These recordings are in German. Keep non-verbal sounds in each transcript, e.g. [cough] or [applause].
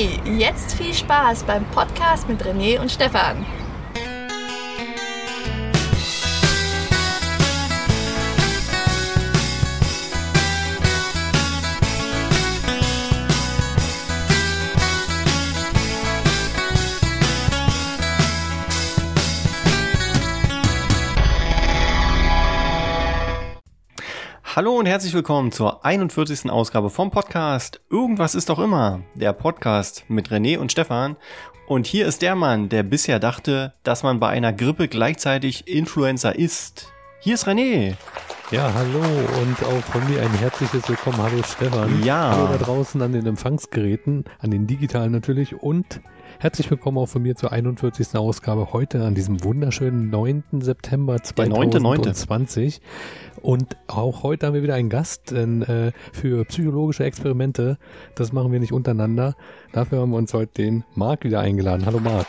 Hey, jetzt viel Spaß beim Podcast mit René und Stefan. Hallo und herzlich willkommen zur 41. Ausgabe vom Podcast Irgendwas ist doch immer, der Podcast mit René und Stefan. Und hier ist der Mann, der bisher dachte, dass man bei einer Grippe gleichzeitig Influencer ist. Hier ist René. Ja, hallo und auch von mir ein herzliches Willkommen. Hallo Stefan. Ja. Hallo da draußen an den Empfangsgeräten, an den digitalen natürlich und herzlich willkommen auch von mir zur 41. Ausgabe heute an diesem wunderschönen 9. September Der 9.9.. 2020. Und auch heute haben wir wieder einen Gast, denn äh, für psychologische Experimente, das machen wir nicht untereinander. Dafür haben wir uns heute den Marc wieder eingeladen. Hallo Marc.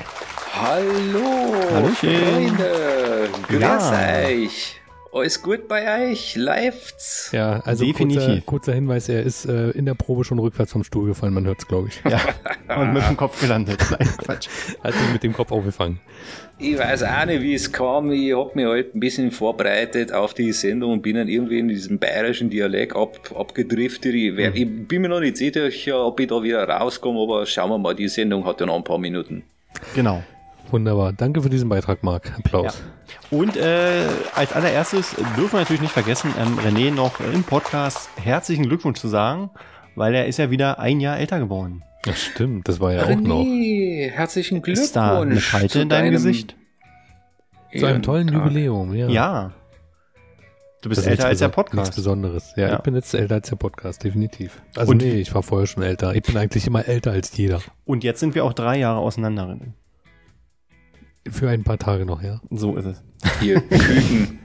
Hallo, Hallöchen. Freunde, grüß Ja. euch. Alles gut bei euch? Läuft's? Ja, also kurzer, Definitiv. kurzer Hinweis, er ist äh, in der Probe schon rückwärts vom Stuhl gefallen, man hört es, glaube ich. Ja, und mit dem Kopf gelandet. [laughs] Nein, Quatsch. Hat sich mit dem Kopf aufgefangen. Ich weiß auch nicht, wie es kam. Ich hab mich halt ein bisschen vorbereitet auf die Sendung und bin dann irgendwie in diesem bayerischen Dialekt ab, abgedriftet. Ich, werd, ich bin mir noch nicht sicher, ob ich da wieder rauskomme, aber schauen wir mal, die Sendung hat ja noch ein paar Minuten. Genau. Wunderbar. Danke für diesen Beitrag, Marc. Applaus. Und äh, als allererstes dürfen wir natürlich nicht vergessen, ähm, René noch im Podcast herzlichen Glückwunsch zu sagen, weil er ist ja wieder ein Jahr älter geworden. Das stimmt, das war ja auch noch. René, herzlichen Glückwunsch. Ist da eine Falte in deinem Gesicht? Zu einem tollen Ehrentag. Jubiläum, ja. Ja. Du bist Das ist älter als der Beson- Nichts Podcast. Besonderes. Ja, Ja. ich bin jetzt älter als der Podcast, definitiv. Also Und- nee, ich war vorher schon älter. Ich bin eigentlich immer älter als jeder. Und jetzt sind wir auch drei Jahre auseinander. Für ein paar Tage noch, ja. So ist es. Ihr Küken.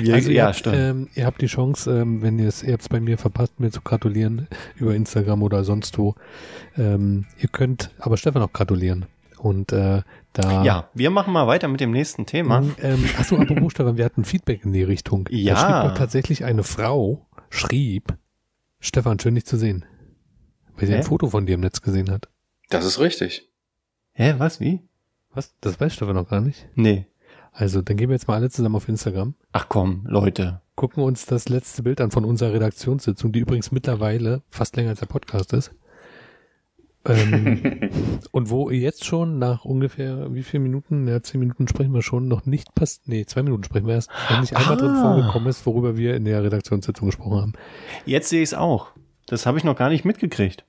Wir, Also ihr, ja, habt, ähm, ihr habt die Chance, ähm, wenn ihr es, ihr habt es bei mir verpasst, mir zu gratulieren über Instagram oder sonst wo. Ähm, ihr könnt aber Stefan auch gratulieren. Und äh, da ja, wir machen mal weiter mit dem nächsten Thema. Mhm, Ähm, achso, apropos Stefan, wir hatten Feedback in die Richtung. Ja. Da schrieb doch tatsächlich eine Frau, schrieb, Stefan, schön dich zu sehen. Weil sie Hä? ein Foto von dir im Netz gesehen hat. Das ist richtig. Hä, was, wie? Was? Das weiß Stefan noch gar nicht. Nee. Also, dann gehen wir jetzt mal alle zusammen auf Instagram, Ach komm, Leute. gucken uns das letzte Bild an von unserer Redaktionssitzung, die übrigens mittlerweile fast länger als der Podcast ist. Ähm, [laughs] und wo jetzt schon nach ungefähr wie viel Minuten, ja, zehn Minuten sprechen wir schon, noch nicht passt, nee, zwei Minuten sprechen wir erst, noch nicht einmal drin Ah. vorgekommen ist, worüber wir in der Redaktionssitzung gesprochen haben. Jetzt sehe ich es auch. Das habe ich noch gar nicht mitgekriegt.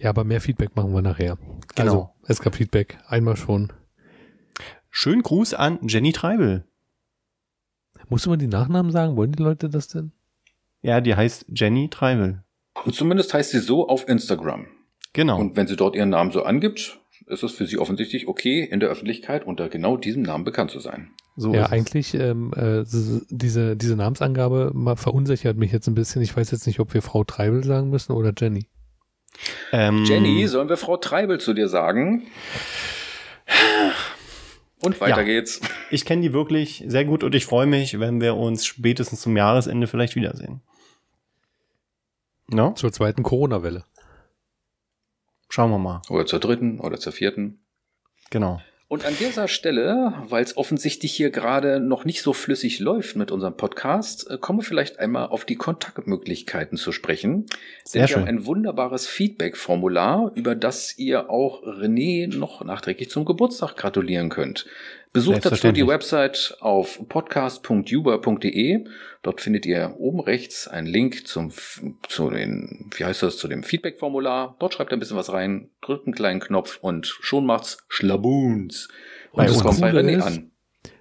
Ja, aber mehr Feedback machen wir nachher. Genau. Also, es gab Feedback, einmal schon. Schönen Gruß an Jenny Treibel. Musst du mal die Nachnamen sagen? Wollen die Leute das denn? Ja, die heißt Jenny Treibel. Und zumindest heißt sie so auf Instagram. Genau. Und wenn sie dort ihren Namen so angibt, ist es für sie offensichtlich okay, in der Öffentlichkeit unter genau diesem Namen bekannt zu sein. so ja, eigentlich, ähm, äh, diese, diese Namensangabe verunsichert mich jetzt ein bisschen. Ich weiß jetzt nicht, ob wir Frau Treibel sagen müssen oder Jenny. Ähm, Jenny, sollen wir Frau Treibel zu dir sagen? Und weiter Ja. geht's. Ich kenne die wirklich sehr gut und ich freue mich, wenn wir uns spätestens zum Jahresende vielleicht wiedersehen. No? Zur zweiten Corona-Welle. Schauen wir mal. Oder zur dritten oder zur vierten. Genau. Und an dieser Stelle, weil es offensichtlich hier gerade noch nicht so flüssig läuft mit unserem Podcast, äh, kommen wir vielleicht einmal auf die Kontaktmöglichkeiten zu sprechen. Sehr Denn wir schön. haben ein wunderbares Feedback-Formular, über das ihr auch René noch nachträglich zum Geburtstag gratulieren könnt. Besucht dazu die. Website auf podcast.juba.de. Dort findet ihr oben rechts einen Link zum, zu den, wie heißt das, zu dem Feedback-Formular. Dort schreibt ihr ein bisschen was rein, drückt einen kleinen Knopf und schon macht's Schlabuns. Und es uns. kommt bei René ist- an.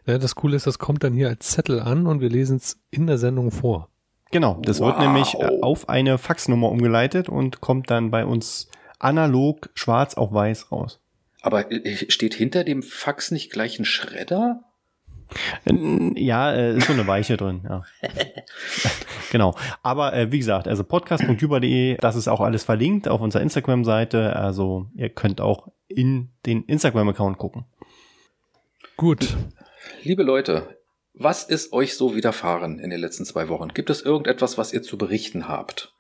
Ja, das Coole ist, das kommt dann hier als Zettel an und wir lesen es in der Sendung vor. Genau. Das wird Wow. nämlich äh, auf eine Faxnummer umgeleitet und kommt dann bei uns analog schwarz auf weiß raus. Aber äh, steht hinter dem Fax nicht gleich ein Schredder? Äh, Ja, äh, ist so eine Weiche drin, ja. [laughs] genau. Aber äh, wie gesagt, also podcast.juba.de, das ist auch alles verlinkt auf unserer Instagram-Seite. Also ihr könnt auch in den Instagram-Account gucken. Gut. Liebe Leute, was ist euch so widerfahren in den letzten zwei Wochen? Gibt es irgendetwas, was ihr zu berichten habt?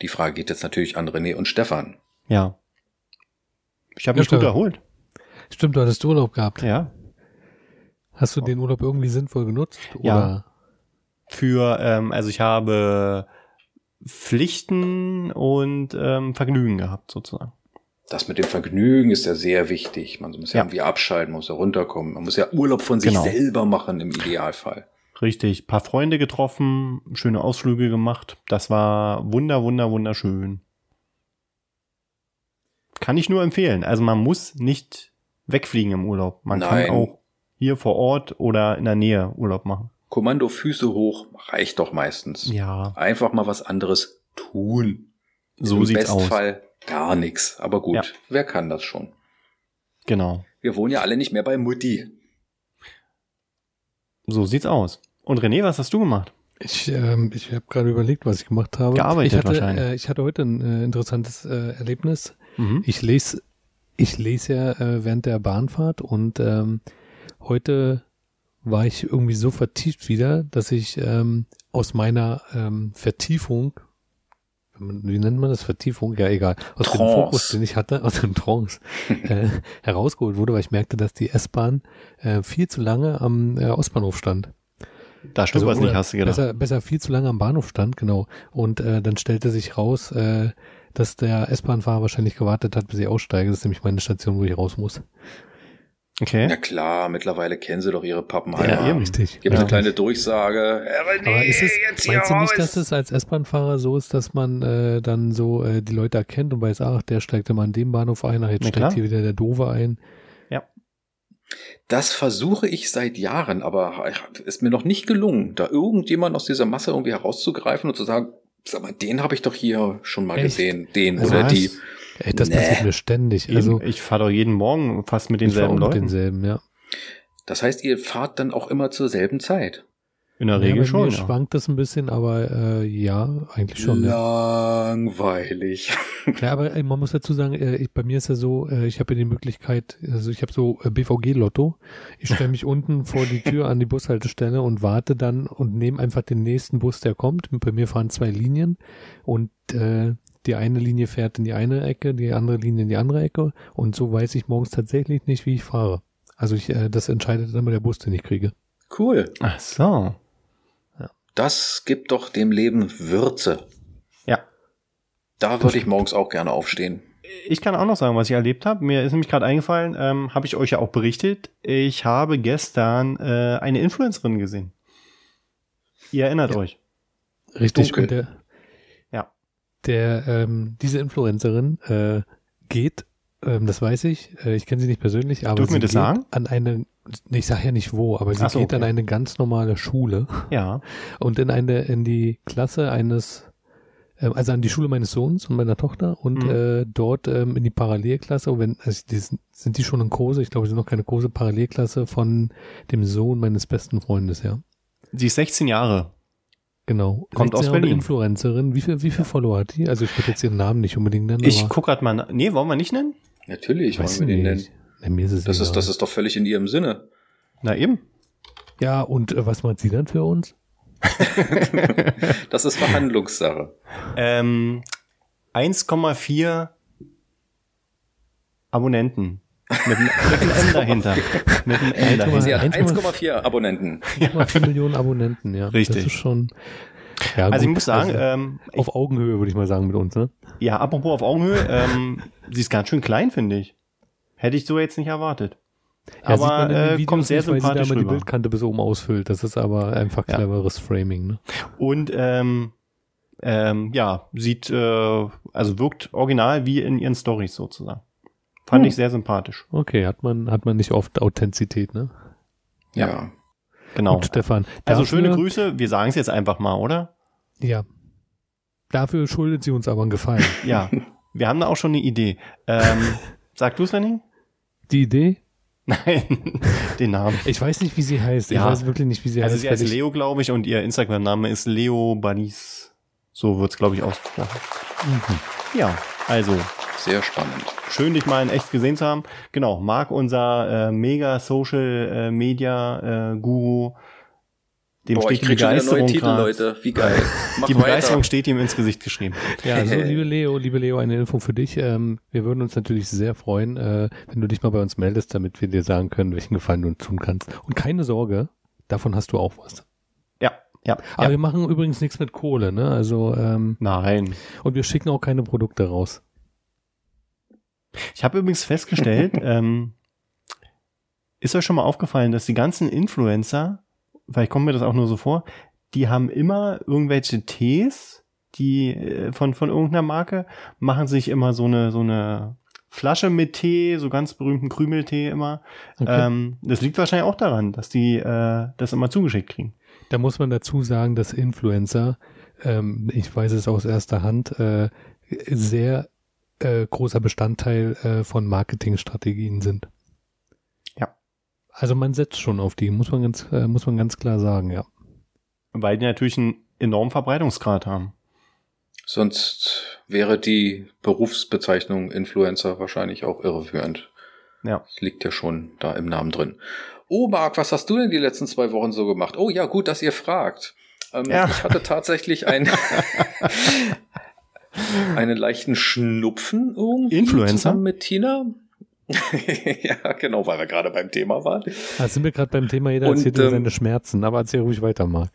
Die Frage geht jetzt natürlich an René und Stefan. Ja. Ich habe Ja, mich gut klar. erholt. Stimmt, du hattest Urlaub gehabt. Ja. Hast du den Urlaub irgendwie sinnvoll genutzt? Ja. Oder? Für, ähm, also ich habe Pflichten und ähm, Vergnügen gehabt, sozusagen. Das mit dem Vergnügen ist ja sehr wichtig. Man muss ja, Ja. irgendwie abschalten, muss ja runterkommen. Man muss ja Urlaub von sich Genau. selber machen im Idealfall. Richtig. Paar Freunde getroffen, schöne Ausflüge gemacht. Das war wunder, wunder, wunderschön. Kann ich nur empfehlen. Also man muss nicht wegfliegen im Urlaub. Man Nein. kann auch hier vor Ort oder in der Nähe Urlaub machen. Kommando Füße hoch reicht doch meistens. Ja, Einfach mal was anderes tun. so Im sieht's aus. Bestfall gar nichts. Aber gut, Ja. wer kann das schon? Genau. Wir wohnen ja alle nicht mehr bei Mutti. So sieht's aus. Und René, was hast du gemacht? Ich, ähm, ich habe gerade überlegt, was ich gemacht habe. Gearbeitet ich hatte, wahrscheinlich. Äh, ich hatte heute ein äh, interessantes äh, Erlebnis. Mhm. Ich lese, ich lese ja äh, während der Bahnfahrt und ähm, heute war ich irgendwie so vertieft wieder, dass ich ähm, aus meiner ähm, Vertiefung, wie nennt man das Vertiefung? Ja, egal. Aus dem Trance. Fokus, den ich hatte, [laughs] aus dem Trance, äh, herausgeholt wurde, weil ich merkte, dass die S-Bahn äh, viel zu lange am äh, Ostbahnhof stand. Da stimmt was nicht, hast du gedacht. Besser, besser viel zu lange am Bahnhof stand, genau. Und äh, dann stellte sich raus, äh, dass der S-Bahn-Fahrer wahrscheinlich gewartet hat, bis ich aussteige. Das ist nämlich meine Station, wo ich raus muss. Okay. Ja klar, mittlerweile kennen sie doch ihre Pappenheimer. Ja, eben. Richtig. Gibt Ja. eine kleine Durchsage. Ja, aber, Aber nee, ist es, jetzt meinst du nicht, dass es als S-Bahn-Fahrer so ist, dass man äh, dann so äh, die Leute erkennt und weiß, ach, der steigt immer an dem Bahnhof ein, ach, jetzt Na steigt klar. hier wieder der Dove ein. Das versuche ich seit Jahren, aber ist mir noch nicht gelungen, da irgendjemand aus dieser Masse irgendwie herauszugreifen und zu sagen, sag mal, den habe ich doch hier schon mal Echt? gesehen, den Also oder die. Ey, das Nee. passiert mir ständig. Also ich fahre doch jeden Morgen fast mit ich denselben mit Leuten. denselben, ja. Das heißt, ihr fahrt dann auch immer zur selben Zeit. In der ja, Regel schon. Mir Ja. schwankt das ein bisschen, aber äh, ja, eigentlich schon. Langweilig. [laughs] Ja, aber ey, man muss dazu sagen, äh, ich, bei mir ist ja so, äh, ich habe ja die Möglichkeit, also ich habe so äh, BVG-Lotto. Ich stelle mich unten vor die Tür an die Bushaltestelle und warte dann und nehme einfach den nächsten Bus, der kommt. Bei mir fahren zwei Linien und äh, die eine Linie fährt in die eine Ecke, die andere Linie in die andere Ecke und so weiß ich morgens tatsächlich nicht, wie ich fahre. Also ich, äh, das entscheidet dann immer der Bus, den ich kriege. Cool. Ach so. Das gibt doch dem Leben Würze. Ja. Da würde ich morgens auch gerne aufstehen. Ich kann auch noch sagen, was ich erlebt habe. Mir ist nämlich gerade eingefallen, ähm, habe ich euch ja auch berichtet. Ich habe gestern äh, eine Influencerin gesehen. Ihr erinnert Ja. euch. Richtig. Dunkel. Der, Ja. Der, ähm, diese Influencerin äh, geht, ähm, das weiß ich, äh, ich kenne sie nicht persönlich, aber Dürfen sie wir das geht sagen? an eine, ich sage ja nicht wo, aber sie so, geht an okay. eine ganz normale Schule Ja. [laughs] und in eine, in die Klasse eines, ähm, also an die Schule meines Sohns und meiner Tochter und Mhm. äh, dort ähm, in die Parallelklasse, und wenn, also die sind, sind die schon in Kurse, ich glaube, sie sind noch keine Kurse, Parallelklasse von dem Sohn meines besten Freundes, ja. Sie ist 16 Jahre. Genau. Kommt aus 16 Jahre Berlin. Influencerin. Wie viel, wie viel Follower hat die? Also ich würde jetzt ihren Namen nicht unbedingt nennen. Ich aber guck grad mal. Nee, wollen wir nicht nennen? Natürlich, weiß wollen wir den nennen. mir ist es Das ist, das ist doch völlig in ihrem Sinne. Na eben. Ja, und äh, was macht sie dann für uns? [laughs] Das ist Verhandlungssache. Ähm, 1,4 Abonnenten. Mit einem, M dahinter. Mit einem M dahinter. [laughs] Sie hat 1,4 1,4 Abonnenten. 1,4 Millionen Abonnenten, ja. Richtig. Das ist schon. Ja, Also ich gut, muss sagen, also ähm, ich, auf Augenhöhe würde ich mal sagen mit uns, ne? ja, apropos auf Augenhöhe, ähm, [laughs] sie ist ganz schön klein, finde ich. Hätte ich so jetzt nicht erwartet. Ja, sieht aber man in den äh, Videos kommt sehr nicht, weil sie da sympathisch immer die rüber. Bildkante bis oben ausfüllt. Das ist aber einfach Ja. cleveres Framing, ne? Und ähm, ähm, ja, sieht, äh, also wirkt original wie in ihren Stories sozusagen. Fand Hm. ich sehr sympathisch. Okay, hat man, hat man nicht oft Authentizität, ne? Ja. Genau. Gut, Stefan. Also dafür- schöne Grüße, wir sagen es jetzt einfach mal, oder? Ja. Dafür schuldet sie uns aber einen Gefallen. [laughs] Ja. wir haben da auch schon eine Idee. Ähm, [laughs] sag du es, Lenny? Die Idee? Nein, [laughs] den Namen. Ich weiß nicht, wie sie heißt. Ich Ja. weiß wirklich nicht, wie sie Also heißt. sie heißt ich- Leo, glaube ich, und ihr Instagram-Name ist Leo Banis. So wird's, glaube ich, ausgesprochen. Mhm. Ja, also Sehr spannend. schön, dich mal in echt gesehen zu haben. Genau, Marc, unser äh, mega Social äh, Media äh, Guru, Dem Boah, ich steht die Begeisterung Titel, Leute. Wie geil. [laughs] Mach Die weiter. Begeisterung steht ihm ins Gesicht geschrieben. Ja, also [laughs] liebe Leo, liebe Leo, eine Info für dich. Ähm, wir würden uns natürlich sehr freuen, äh, wenn du dich mal bei uns meldest, damit wir dir sagen können, welchen Gefallen du uns tun kannst. Und keine Sorge, davon hast du auch was. Ja. Aber ja. wir machen übrigens nichts mit Kohle, ne? Also, ähm, Nein. und wir schicken auch keine Produkte raus. Ich habe übrigens festgestellt, [laughs] ähm, ist euch schon mal aufgefallen, dass die ganzen Influencer, vielleicht kommt mir das auch nur so vor, die haben immer irgendwelche Tees, die äh, von, von irgendeiner Marke, machen sich immer so eine, so eine Flasche mit Tee, so ganz berühmten Krümeltee immer. Okay. Ähm, das liegt wahrscheinlich auch daran, dass die äh, das immer zugeschickt kriegen. Da muss man dazu sagen, dass Influencer, ähm, ich weiß es aus erster Hand, äh, sehr äh, großer Bestandteil äh, von Marketingstrategien sind. Ja. Also man setzt schon auf die, muss man ganz, äh, muss man ganz klar sagen, ja. Weil die natürlich einen enormen Verbreitungsgrad haben. Sonst wäre die Berufsbezeichnung Influencer wahrscheinlich auch irreführend. Ja. Das liegt ja schon da im Namen drin. Oh, Marc, was hast du denn die letzten zwei Wochen so gemacht? Oh ja, gut, dass ihr fragt. Ähm, Ja. Ich hatte tatsächlich ein, [laughs] einen leichten Schnupfen irgendwie Influencer? zusammen mit Tina. [laughs] ja, genau, weil wir gerade beim Thema waren. Da sind wir gerade beim Thema, jeder Und, erzählt ähm, seine Schmerzen, aber erzähl ruhig weiter, Marc.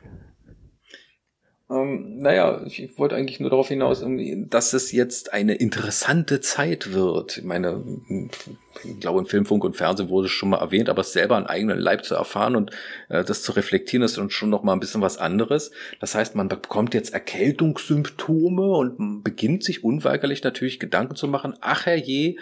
Ähm, naja, ich wollte eigentlich nur darauf hinaus, irgendwie, dass es jetzt eine interessante Zeit wird. Ich meine, ich glaube, im Film, Funk und Fernsehen wurde es schon mal erwähnt, aber es selber an eigenen Leib zu erfahren und äh, das zu reflektieren, ist dann schon noch mal ein bisschen was anderes. Das heißt, man bekommt jetzt Erkältungssymptome und beginnt sich unweigerlich natürlich Gedanken zu machen, ach herrje,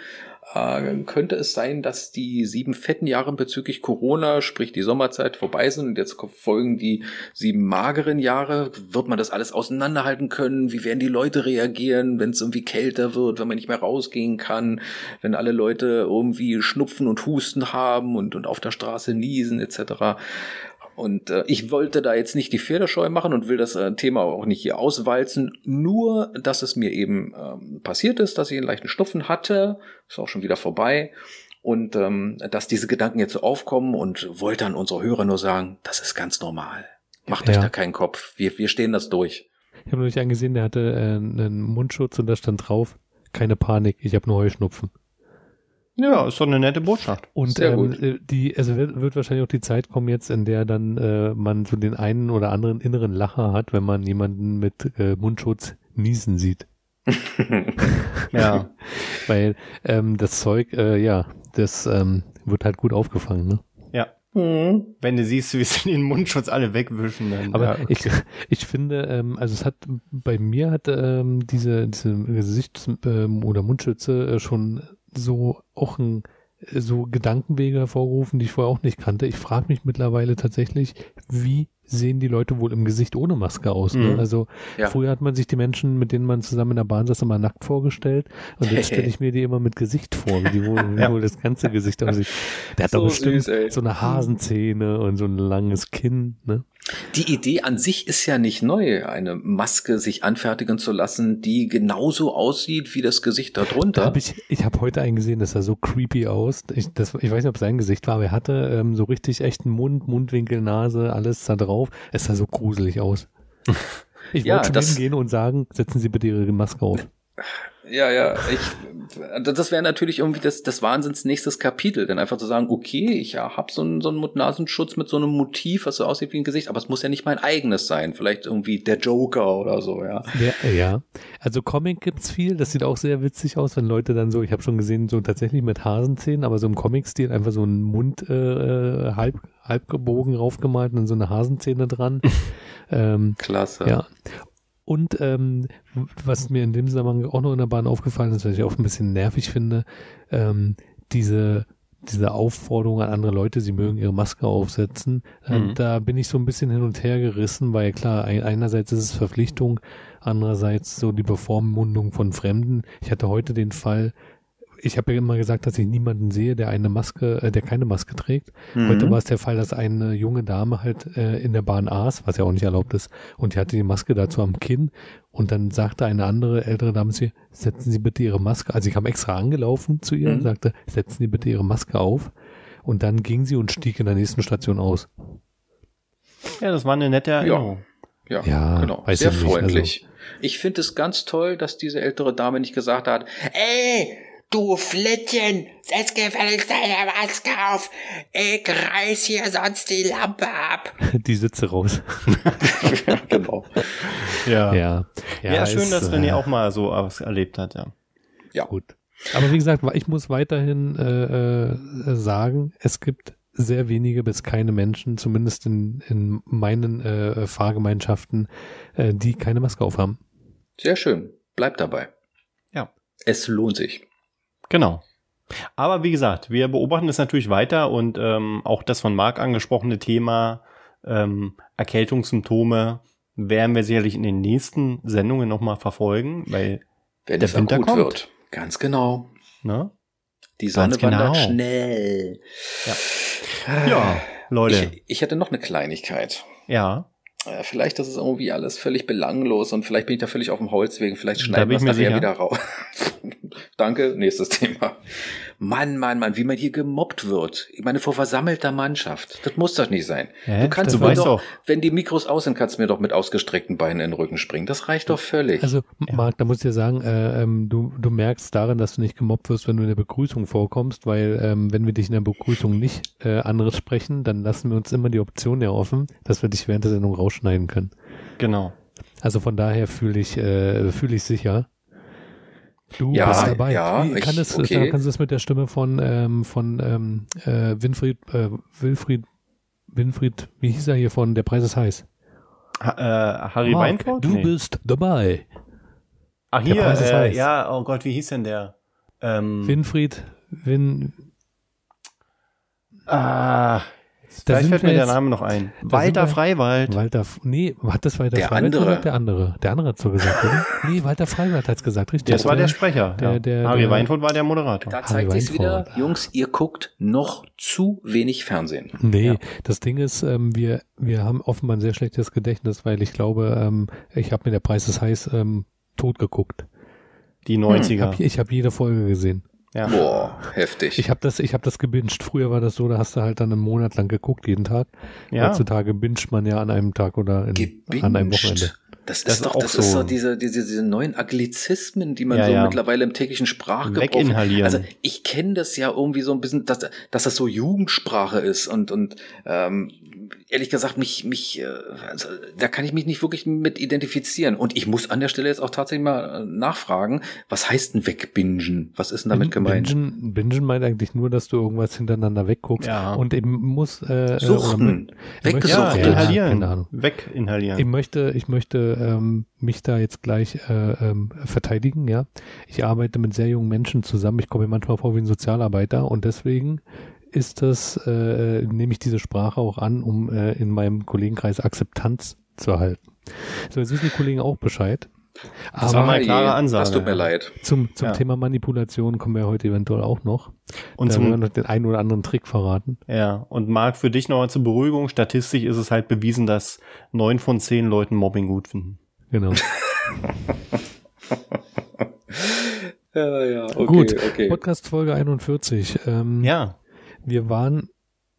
äh, könnte es sein, dass die sieben fetten Jahre bezüglich Corona, sprich die Sommerzeit, vorbei sind und jetzt folgen die sieben mageren Jahre? Wird man das alles auseinanderhalten können? Wie werden die Leute reagieren, wenn es irgendwie kälter wird, wenn man nicht mehr rausgehen kann, wenn alle Leute irgendwie Schnupfen und Husten haben und, und auf der Straße niesen etc.? Und äh, ich wollte da jetzt nicht die Pferdescheu machen und will das äh, Thema auch nicht hier auswalzen. Nur, dass es mir eben ähm, passiert ist, dass ich einen leichten Schnupfen hatte. Ist auch schon wieder vorbei. Und ähm, dass diese Gedanken jetzt so aufkommen und wollte an unsere Hörer nur sagen, das ist ganz normal. Macht euch Ja. da keinen Kopf. Wir, wir stehen das durch. Ich habe neulich einen gesehen, der hatte äh, einen Mundschutz und da stand drauf, keine Panik, ich habe nur Heuschnupfen. Ja, ist doch eine nette Botschaft. Und Sehr ähm, gut. äh, die, also wird, wird wahrscheinlich auch die Zeit kommen jetzt, in der dann äh, man so den einen oder anderen inneren Lacher hat, wenn man jemanden mit äh, Mundschutz niesen sieht. [laughs] Ja. [laughs] Weil ähm, das Zeug, äh, ja, das ähm, wird halt gut aufgefangen. Ne? ja. Mhm. Wenn du siehst, wie sie den Mundschutz alle wegwischen, dann. Aber ja. ich, ich finde, ähm, also es hat bei mir hat ähm, diese, diese Gesichts- ähm, oder Mundschütze äh, schon so auch ein äh, so Gedankenwege hervorgerufen, die ich vorher auch nicht kannte. Ich frage mich mittlerweile tatsächlich, wie sehen die Leute wohl im Gesicht ohne Maske aus? Ne? Mhm. Also Ja. früher hat man sich die Menschen, mit denen man zusammen in der Bahn saß, immer nackt vorgestellt und jetzt stelle ich [laughs] mir die immer mit Gesicht vor, wie, die wohl, [laughs] Ja. wohl das ganze Gesicht aussieht. Der hat So doch bestimmt süß, so eine Hasenzähne und so ein langes Kinn. Ne? Die Idee an sich ist ja nicht neu, eine Maske sich anfertigen zu lassen, die genauso aussieht wie das Gesicht Da darunter. hab ich ich habe heute einen gesehen, das sah so creepy aus. Ich, das, ich weiß nicht, ob es sein Gesicht war, aber er hatte ähm, so richtig echten Mund, Mundwinkel, Nase, alles da drauf. Es sah so gruselig aus. [laughs] Ich Ja, wollte schon hingehen und sagen, setzen Sie bitte Ihre Maske auf. Ja, ja, ich, das wäre natürlich irgendwie das, das Wahnsinns nächstes Kapitel, denn einfach zu sagen, okay, ich ja, hab so einen, so einen Mund-Nasenschutz mit so einem Motiv, was so aussieht wie ein Gesicht, aber es muss ja nicht mein eigenes sein, vielleicht irgendwie der Joker oder so, ja. Ja, ja. Also Comic gibt's viel, das sieht auch sehr witzig aus, wenn Leute dann so, ich habe schon gesehen, so tatsächlich mit Hasenzähnen, aber so im Comic-Stil einfach so einen Mund äh, halb, halb gebogen raufgemalt und dann so eine Hasenzähne dran. [laughs] ähm, Klasse. Ja. Und ähm, was mir in dem Zusammenhang auch noch in der Bahn aufgefallen ist, was ich auch ein bisschen nervig finde, ähm, diese diese Aufforderung an andere Leute, sie mögen ihre Maske aufsetzen, äh, Mhm. da bin ich so ein bisschen hin und her gerissen, weil klar, ein, einerseits ist es Verpflichtung, andererseits so die Bevormundung von Fremden. Ich hatte heute den Fall, ich habe ja immer gesagt, dass ich niemanden sehe, der eine Maske, äh, der keine Maske trägt. Mhm. Heute war es der Fall, dass eine junge Dame halt äh, in der Bahn aß, was ja auch nicht erlaubt ist, und die hatte die Maske dazu am Kinn und dann sagte eine andere ältere Dame zu ihr, setzen Sie bitte Ihre Maske, also ich kam extra angelaufen zu ihr und Mhm. sagte, setzen Sie bitte Ihre Maske auf und dann ging sie und stieg in der nächsten Station aus. Ja, das war eine nette Erinnerung. Ja, Ja, genau. Sehr nicht, freundlich. Ich finde es ganz toll, dass diese ältere Dame nicht gesagt hat, ey, du Flittchen, setz gefälligst deine Maske auf. Ich reiß hier sonst die Lampe ab. [laughs] Die Sitze raus. [laughs] ja, genau. Ja. Ja. Ja, schön, ist, dass René äh, auch mal so was erlebt hat, ja. Ja. Gut. Aber wie gesagt, ich muss weiterhin äh, äh, sagen, es gibt sehr wenige bis keine Menschen, zumindest in, in meinen äh, Fahrgemeinschaften, äh, die keine Maske aufhaben. Sehr schön. Bleib dabei. Ja. Es lohnt sich. Genau. Aber wie gesagt, wir beobachten es natürlich weiter und ähm, auch das von Marc angesprochene Thema ähm, Erkältungssymptome werden wir sicherlich in den nächsten Sendungen nochmal verfolgen, weil, Wenn Der Winter kommt. wird. Ganz genau. ne? Die Sonne Ganz genau. wandert schnell. Ja, Leute. Ich, ich hätte noch eine Kleinigkeit. ja, Äh, Vielleicht ist es irgendwie alles völlig belanglos und vielleicht bin ich da völlig auf dem Holzweg. Vielleicht schneiden wir ich es mir nachher sicher. wieder raus. [laughs] Danke, nächstes Thema. Mann, Mann, Mann, wie man hier gemobbt wird. Ich meine, vor versammelter Mannschaft. Das muss doch nicht sein. Hä? Du kannst Du mir doch, doch. wenn die Mikros aus sind, kannst du mir doch mit ausgestreckten Beinen in den Rücken springen. Das reicht doch völlig. Also, Marc, da muss ich dir sagen, äh, ähm, du, du merkst daran, dass du nicht gemobbt wirst, wenn du in der Begrüßung vorkommst, weil ähm, wenn wir dich in der Begrüßung nicht äh, anderes sprechen, dann lassen wir uns immer die Option ja offen, dass wir dich während der Sendung rausschneiden können. genau. Also von daher fühle ich, äh, fühle ich sicher. Du Ja, bist dabei. ja, Wie kann ich- es, okay. Kannst du das mit der Stimme von, ähm, von ähm, äh, Winfried, äh, Wilfried, Winfried, wie hieß er hier von Der Preis ist heiß? Ha, äh, Harry Marc, Weinfurt? du Nee. bist dabei. Ach, Der hier, Preis ist äh, heiß. ja, oh Gott, wie hieß denn der? Ähm, Winfried, Win, ah, vielleicht sind fällt mir der jetzt- Name noch ein. Walter Freiwald. Walter, nee, hat das Walter Der Freiwald andere. gesagt? Der andere. Der andere hat so gesagt, oder? nee, Walter Freiwald hat's gesagt, richtig. Das war der Sprecher. der- ja. der- Harry der- Weinfurt war der Moderator. da zeigt sich's wieder. Jungs, ihr guckt noch zu wenig Fernsehen. Nee, Ja. das Ding ist, ähm, wir, wir haben offenbar ein sehr schlechtes Gedächtnis, weil ich glaube, ähm, ich habe mir der Preis ist heiß ähm, tot geguckt. Die Ich 90er. habe ich hab jede Folge gesehen. Ja. Boah, heftig. Ich habe das, ich habe das gebinged. Früher war das so, da hast du halt dann einen Monat lang geguckt, jeden Tag. ja. Heutzutage binget man ja an einem Tag oder in, an einem Wochenende. Das, Das ist ist doch, auch das ist so. so diese, diese, diese neuen Anglizismen, die man Ja, so ja. mittlerweile im täglichen Sprachgebrauch. Weginhalieren. Also ich kenne das ja irgendwie so ein bisschen, dass, dass das so Jugendsprache ist und und ähm, ehrlich gesagt mich mich äh, also, da kann ich mich nicht wirklich mit identifizieren und ich muss an der Stelle jetzt auch tatsächlich mal äh, nachfragen, was heißt denn wegbingen? Was ist denn damit gemeint? Bingen, Bingen meint eigentlich nur, dass du irgendwas hintereinander wegguckst Ja. und eben muss äh, äh, ja, ich möchte- Weggesuchtet. Ja, inhalieren. keine Ahnung. Weginhalieren. Ich möchte, ich möchte ähm, mich da jetzt gleich äh, ähm, verteidigen, ja. Ich arbeite mit sehr jungen Menschen zusammen. Ich komme mir manchmal vor wie ein Sozialarbeiter und deswegen ist das, äh, nehme ich diese Sprache auch an, um äh, in meinem Kollegenkreis Akzeptanz zu erhalten. So, jetzt wissen die Kollegen auch Bescheid. Das war Aber mal eine klare Ansage. Das tut mir leid. zum, zum Ja. Thema Manipulation kommen wir heute eventuell auch noch. Und da werden wir zum, noch den einen oder anderen Trick verraten. ja, und Marc, für dich noch zur Beruhigung, statistisch ist es halt bewiesen, dass neun von zehn Leuten Mobbing gut finden. Genau. [laughs] Ja, ja, okay, Gut, okay. Podcast Folge 41. Ähm, Ja, Wir waren,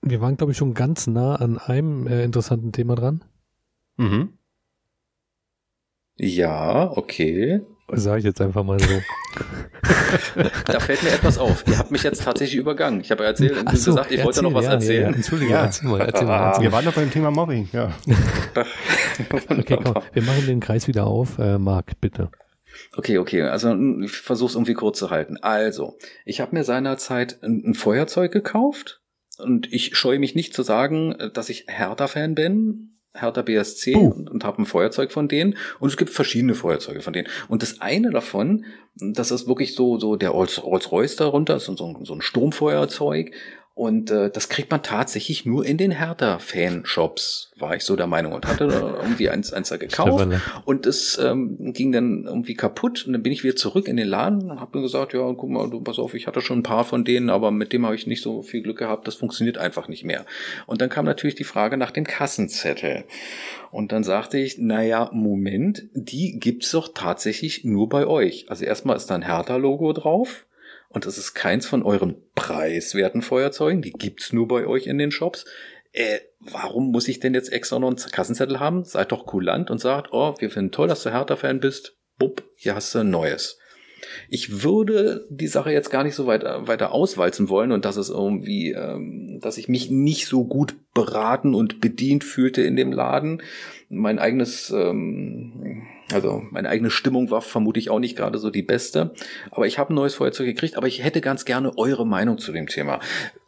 wir waren, glaube ich, schon ganz nah an einem äh, interessanten Thema dran. mhm. Ja, okay. Sage ich jetzt einfach mal so. [laughs] Da fällt mir etwas auf. Ihr habt mich jetzt tatsächlich übergangen. Ich habe ja erzählt, Ach so, gesagt, ich wollte noch was erzähl, ja, Ja, ja. erzählen. Entschuldige, Ja. erzähl mal, erzähl mal. Erzähl wir waren doch beim Thema Mobbing, ja. [laughs] Okay, komm, wir machen den Kreis wieder auf. Äh, Marc, bitte. Okay, okay, also mm, ich versuche es irgendwie kurz zu halten. Also, ich habe mir seinerzeit ein, ein Feuerzeug gekauft und ich scheue mich nicht zu sagen, dass ich Hertha-Fan bin. Hertha BSC Oh. und, und habe ein Feuerzeug von denen und es gibt verschiedene Feuerzeuge von denen und das eine davon, das ist wirklich so so der Rolls- Rolls-Royce darunter, ist so, ein- so ein Sturmfeuerzeug und äh, das kriegt man tatsächlich nur in den Hertha-Fanshops, war ich so der Meinung und hatte irgendwie eins, eins da gekauft Stefan, und es ähm, ging dann irgendwie kaputt und dann bin ich wieder zurück in den Laden und habe mir gesagt, ja, guck mal, du pass auf, ich hatte schon ein paar von denen, aber mit dem habe ich nicht so viel Glück gehabt, das funktioniert einfach nicht mehr. Und dann kam natürlich die Frage nach dem Kassenzettel. Und dann sagte ich, naja, Moment, die gibt's doch tatsächlich nur bei euch. Also erstmal ist da ein Hertha-Logo drauf. Und das ist keins von euren preiswerten Feuerzeugen. Die gibt's nur bei euch in den Shops. äh, warum muss ich denn jetzt extra noch einen Kassenzettel haben? Seid doch kulant und sagt, oh, wir finden toll, dass du Hertha-Fan bist. Bupp, hier hast du ein neues. Ich würde die Sache jetzt gar nicht so weit, weiter auswalzen wollen und dass es irgendwie, ähm, dass ich mich nicht so gut beraten und bedient fühlte in dem Laden. Mein eigenes, ähm, also meine eigene Stimmung war vermutlich auch nicht gerade so die beste. Aber ich habe ein neues Feuerzeug gekriegt, aber ich hätte ganz gerne eure Meinung zu dem Thema.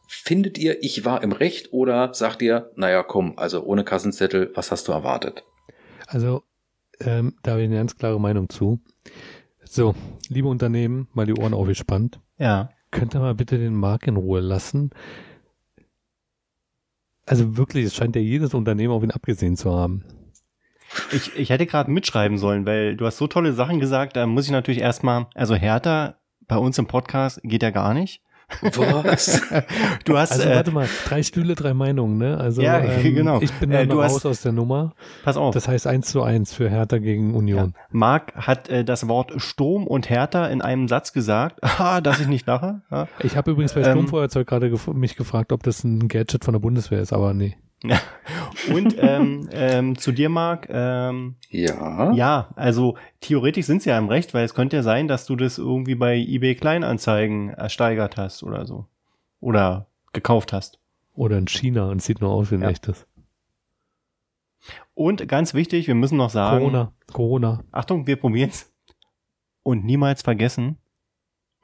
Findet ihr, ich war im Recht oder sagt ihr, naja, komm, also ohne Kassenzettel, was hast du erwartet? Also, ähm, da habe ich eine ganz klare Meinung zu. So, liebe Unternehmen, mal die Ohren aufgespannt. Ja. Könnt ihr mal bitte den Markt in Ruhe lassen? Also wirklich, es scheint ja jedes Unternehmen auf ihn abgesehen zu haben. Ich, ich hätte gerade mitschreiben sollen, weil du hast so tolle Sachen gesagt, da muss ich natürlich erstmal, also Hertha bei uns im Podcast geht ja gar nicht. Was? [laughs] Du hast, Also äh, warte mal, drei Stühle, drei Meinungen, ne? Also Ja, [laughs] ähm, genau. ich bin Äh, dann du noch hast- raus aus der Nummer. pass auf. Das heißt 1 zu 1 für Hertha gegen Ja. Union. Marc hat äh, das Wort Sturm und Hertha in einem Satz gesagt. [laughs] Ah, dass ich nicht lache. Ja. Ich habe übrigens bei Ähm, Sturmfeuerzeug gerade gef mich gefragt, ob das ein Gadget von der Bundeswehr ist, aber nee. [laughs] Und ähm, ähm, zu dir, Marc, ähm, ja. ja, also theoretisch sind sie ja im Recht, weil es könnte ja sein, dass du das irgendwie bei eBay Kleinanzeigen ersteigert hast oder so. Oder gekauft hast. Oder in China und sieht nur aus wie ein Ja. echtes. Und ganz wichtig, wir müssen noch sagen, Corona, Corona. Achtung, wir probieren's. Und niemals vergessen. [laughs]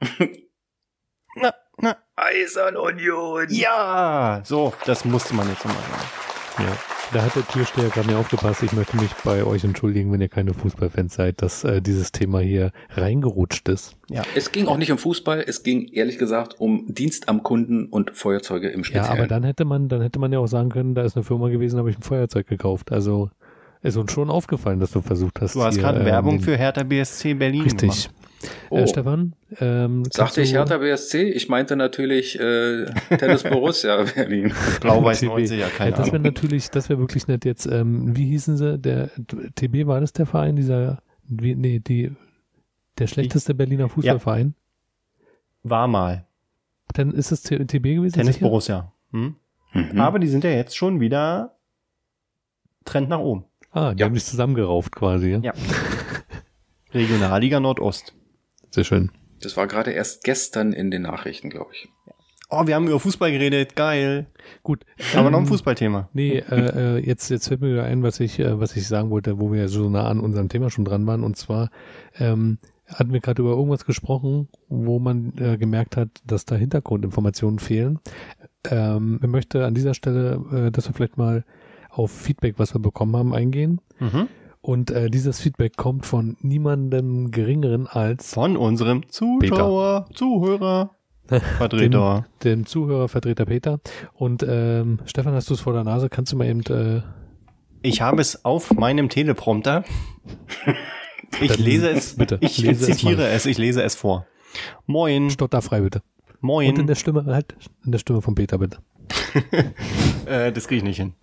na, na, Eisern Union. ja! So, das musste man jetzt nochmal sagen. Ja. Da hat der Türsteher gerade nicht aufgepasst. Ich möchte mich bei euch entschuldigen, wenn ihr keine Fußballfans seid, dass äh, dieses Thema hier reingerutscht ist. Es ging auch nicht um Fußball, es ging ehrlich gesagt um Dienst am Kunden und Feuerzeuge im Ja, Speziellen. aber dann hätte man, dann hätte man ja auch sagen können, da ist eine Firma gewesen, da habe ich ein Feuerzeug gekauft. Also ist uns schon aufgefallen, dass du versucht hast. Du hast gerade ähm, Werbung für Hertha BSC Berlin Richtig. gemacht. Oh. Äh, Stefan, ähm, Sagte ich Hertha BSC? Ich meinte natürlich äh, Tennis Borussia [laughs] Berlin. Blau-Weiß TB. 90, ja, keine ja, das wäre natürlich, das wäre wirklich nett jetzt. Ähm, wie hießen sie? Der TB war das der Verein, dieser, wie, nee, die, der schlechteste Berliner Fußballverein. War mal. Dann ist es TB gewesen. Tennis sicher? Borussia. Hm? Mhm. Aber die sind ja jetzt schon wieder Trend nach oben. Ah, die Ja. haben sich zusammengerauft quasi. Ja. Ja. Regionalliga Nordost. Sehr schön. Das war gerade erst gestern in den Nachrichten, glaube ich. Oh, wir haben über Fußball geredet. Geil. Gut. Aber noch ein ähm, Fußballthema. Nee, äh, äh, jetzt, jetzt fällt mir wieder ein, was ich, äh, was ich sagen wollte, wo wir so nah an unserem Thema schon dran waren. Und zwar ähm, hatten wir gerade über irgendwas gesprochen, wo man äh, gemerkt hat, dass da Hintergrundinformationen fehlen. Ähm, ich möchte an dieser Stelle, äh, dass wir vielleicht mal auf Feedback, was wir bekommen haben, eingehen. Mhm. Und äh, dieses Feedback kommt von niemandem geringeren als Von unserem Zuschauer, Zuhörer, Vertreter. dem Zuhörer, Vertreter Peter. Und ähm, Stefan, hast du es vor der Nase? Kannst du mal eben äh, Ich habe es auf meinem Teleprompter. Ich Dann lese es, bitte, ich lese es zitiere mal. es, ich lese es vor. Moin, stotterfrei bitte? Und in moin, der Stimme, halt, in der Stimme von Peter bitte. [laughs] äh, das kriege ich nicht hin.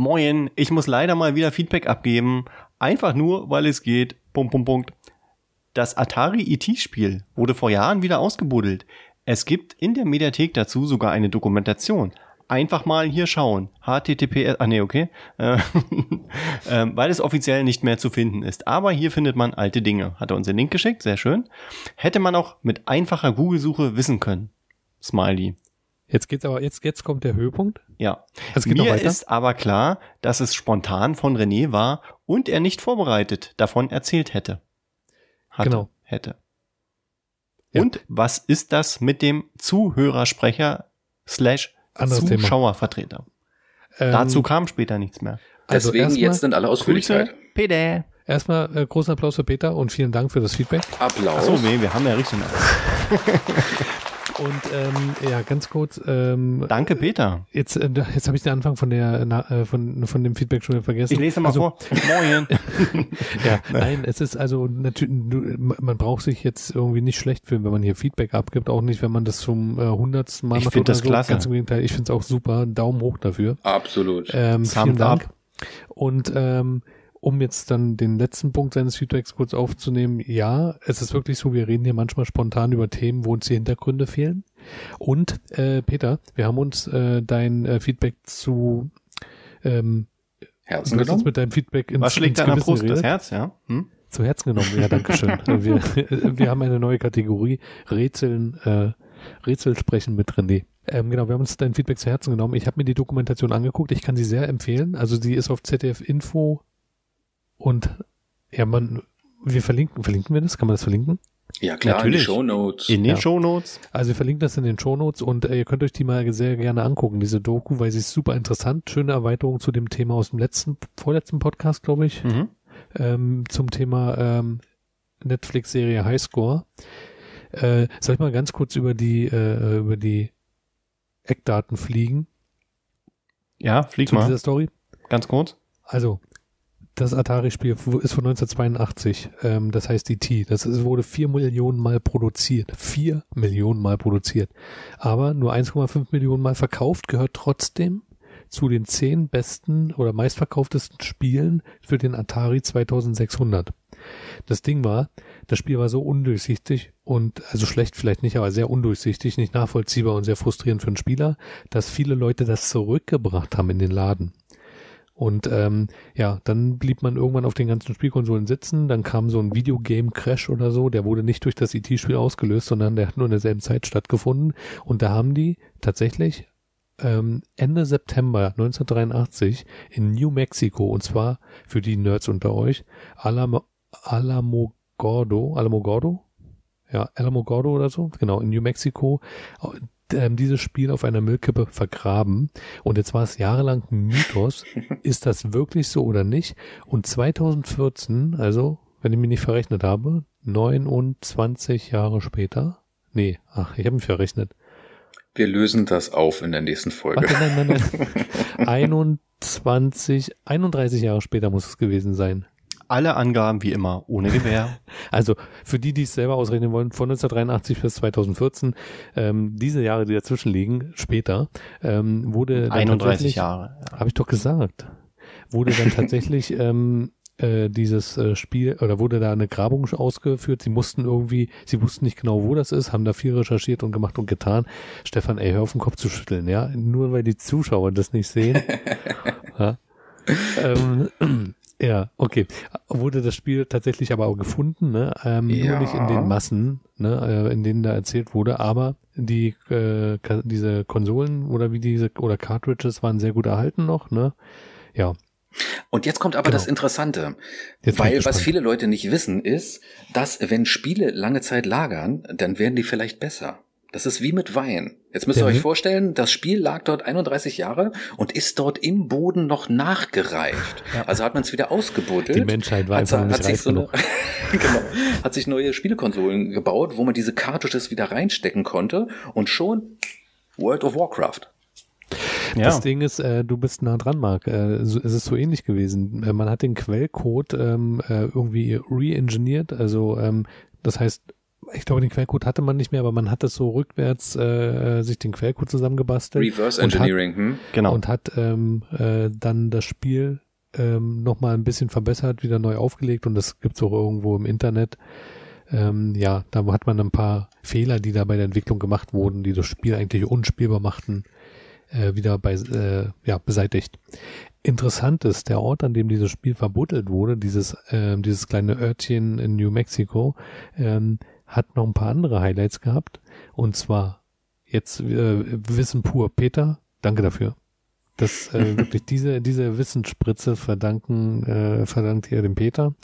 Moin, ich muss leider mal wieder Feedback abgeben. Einfach nur, weil es geht. Punkt, Punkt, Punkt. Das Atari ET-Spiel wurde vor Jahren wieder ausgebuddelt. Es gibt in der Mediathek dazu sogar eine Dokumentation. Einfach mal hier schauen. HTTPS, ah nee, okay. [laughs] Äh, ähm, weil es offiziell nicht mehr zu finden ist. Aber hier findet man alte Dinge. Hat er uns den Link geschickt, sehr schön. Hätte man auch mit einfacher Google-Suche wissen können. Smiley. Jetzt geht's aber, jetzt, jetzt kommt der Höhepunkt. Ja. Es geht noch Mir ist aber klar, dass es spontan von René war und er nicht vorbereitet davon erzählt hätte. Hatte, Genau. Hätte. Ja. Und was ist das mit dem Zuhörersprecher slash. Zuschauervertreter? Ähm, Dazu kam später nichts mehr. also Deswegen erstmal, jetzt in aller Grüße, Ausführlichkeit. Peter. erstmal äh, großen Applaus für Peter und vielen Dank für das Feedback. Applaus. Achso, nee, wir haben ja richtig. [laughs] Und ähm, ja, ganz kurz, ähm, Danke, Peter. jetzt, äh, jetzt habe ich den Anfang von der na, äh, von, von dem Feedback schon wieder vergessen. Ich lese mal also, vor. Moin. [laughs] Ja, nein, es ist also natürlich, man braucht sich jetzt irgendwie nicht schlecht fühlen, wenn man hier Feedback abgibt, auch nicht, wenn man das zum äh, hundertsten Mal Ich macht find oder das so. klasse. Ganz im Gegenteil, ich finde es auch super. Daumen hoch dafür. Absolut. Ähm, Thumbs vielen Dank. up. Und ähm, um jetzt dann den letzten Punkt seines Feedbacks kurz aufzunehmen, ja, es ist wirklich so, wir reden hier manchmal spontan über Themen, wo uns die Hintergründe fehlen. Und äh, Peter, wir haben uns äh, dein äh, Feedback zu ähm, Herzen genommen? mit deinem Feedback ins, Was schlägt ins deiner Brust? Das. Herz, ja? Hm? Zu Herzen genommen, ja, danke schön. [laughs] wir, wir haben eine neue Kategorie, Rätseln, äh, Rätsel sprechen mit René. Ähm, genau, wir haben uns dein Feedback zu Herzen genommen. Ich habe mir die Dokumentation angeguckt, ich kann sie sehr empfehlen. Also sie ist auf ZDF Info und ja, man, wir verlinken, verlinken wir das? Kann man das verlinken? Ja, klar, Natürlich. in die Shownotes. In den Ja. Shownotes. Also wir verlinken das in den Shownotes und äh, ihr könnt euch die mal sehr gerne angucken, diese Doku, weil sie ist super interessant. Schöne Erweiterung zu dem Thema aus dem letzten, vorletzten Podcast, glaube ich. Mhm. ähm, zum Thema ähm, Netflix-Serie Highscore. Äh, soll ich mal ganz kurz über die äh, über die Eckdaten fliegen Ja, flieg zu mal. dieser Story? Ganz kurz. Also das Atari-Spiel ist von 1982. Ähm, das heißt E.T. Das ist, wurde vier Millionen Mal produziert. Vier Millionen Mal produziert. Aber nur 1,5 Millionen Mal verkauft, gehört trotzdem zu den zehn besten oder meistverkauftesten Spielen für den Atari 2600. Das Ding war, das Spiel war so undurchsichtig und, also schlecht vielleicht nicht, aber sehr undurchsichtig, nicht nachvollziehbar und sehr frustrierend für den Spieler, dass viele Leute das zurückgebracht haben in den Laden. Und ähm, ja, dann blieb man irgendwann auf den ganzen Spielkonsolen sitzen. Dann kam so ein Videogame-Crash oder so. Der wurde nicht durch das IT-Spiel ausgelöst, sondern der hat nur in derselben Zeit stattgefunden. Und da haben die tatsächlich ähm, Ende September 1983 in New Mexico, und zwar für die Nerds unter euch, Alamo, Alamogordo, Alamogordo? Ja, Alamogordo oder so, genau, in New Mexico, ähm, dieses Spiel auf einer Müllkippe vergraben. Und jetzt war es jahrelang ein Mythos. [laughs] Ist das wirklich so oder nicht? Und 2014, also, wenn ich mich nicht verrechnet habe, 29 Jahre später, nee, ach, ich habe mich verrechnet. Wir lösen das auf in der nächsten Folge. Warte, nein, nein, nein. [laughs] 21, 31 Jahre später muss es gewesen sein. Alle Angaben wie immer ohne Gewähr. [laughs] Also für die, die es selber ausrechnen wollen, von 1983 bis 2014, ähm, diese Jahre, die dazwischen liegen, später, ähm, wurde dann 31 tatsächlich- Jahre. Ja. Habe ich doch gesagt. Wurde dann [laughs] tatsächlich ähm, äh, dieses äh, Spiel oder wurde da eine Grabung ausgeführt. Sie mussten irgendwie, sie wussten nicht genau, wo das ist, haben da viel recherchiert und gemacht und getan. Stefan, ey, hör auf den Kopf zu schütteln, ja. Nur weil die Zuschauer das nicht sehen. [laughs] ja. Ähm, ja, okay. Wurde das Spiel tatsächlich aber auch gefunden, ne? Ähm, Ja. Nur nicht in den Massen, ne, äh, in denen da erzählt wurde, aber die äh, diese Konsolen oder wie diese oder Cartridges waren sehr gut erhalten noch, ne? Ja. Und jetzt kommt aber Genau. das Interessante. Jetzt Weil was viele Leute nicht wissen, ist, dass wenn Spiele lange Zeit lagern, dann werden die vielleicht besser. Das ist wie mit Wein. Jetzt müsst ihr Ja, euch vorstellen, das Spiel lag dort 31 Jahre und ist dort im Boden noch nachgereift. Also hat man es wieder ausgebuddelt. Die Menschheit war hat, einfach noch hat nicht sich reif so eine, [laughs] genau, hat sich neue Spielekonsolen gebaut, wo man diese Cartridges wieder reinstecken konnte und schon World of Warcraft. Ja. Das Ding ist, äh, du bist nah dran, Marc. Äh, so, es ist so ähnlich gewesen. Äh, man hat den Quellcode ähm, äh, irgendwie re-engineert. Also ähm, das heißt, ich glaube, den Quellcode hatte man nicht mehr, aber man hat das so rückwärts äh, äh, sich den Quellcode zusammengebastelt. Reverse und hat- Engineering, hm? genau. und hat ähm, äh, dann das Spiel ähm, nochmal ein bisschen verbessert, wieder neu aufgelegt und das gibt's auch irgendwo im Internet. Ähm, ja, da hat man ein paar Fehler, die da bei der Entwicklung gemacht wurden, die das Spiel eigentlich unspielbar machten, äh, wieder bei, äh, ja, beseitigt. Interessant ist, der Ort, an dem dieses Spiel verbuddelt wurde, dieses, ähm, dieses kleine Örtchen in New Mexico, ähm, hat noch ein paar andere Highlights gehabt. Und zwar jetzt äh, Wissen pur. Peter, danke dafür. Das äh, [laughs] wirklich diese diese Wissensspritze verdanken äh, verdankt ihr dem Peter.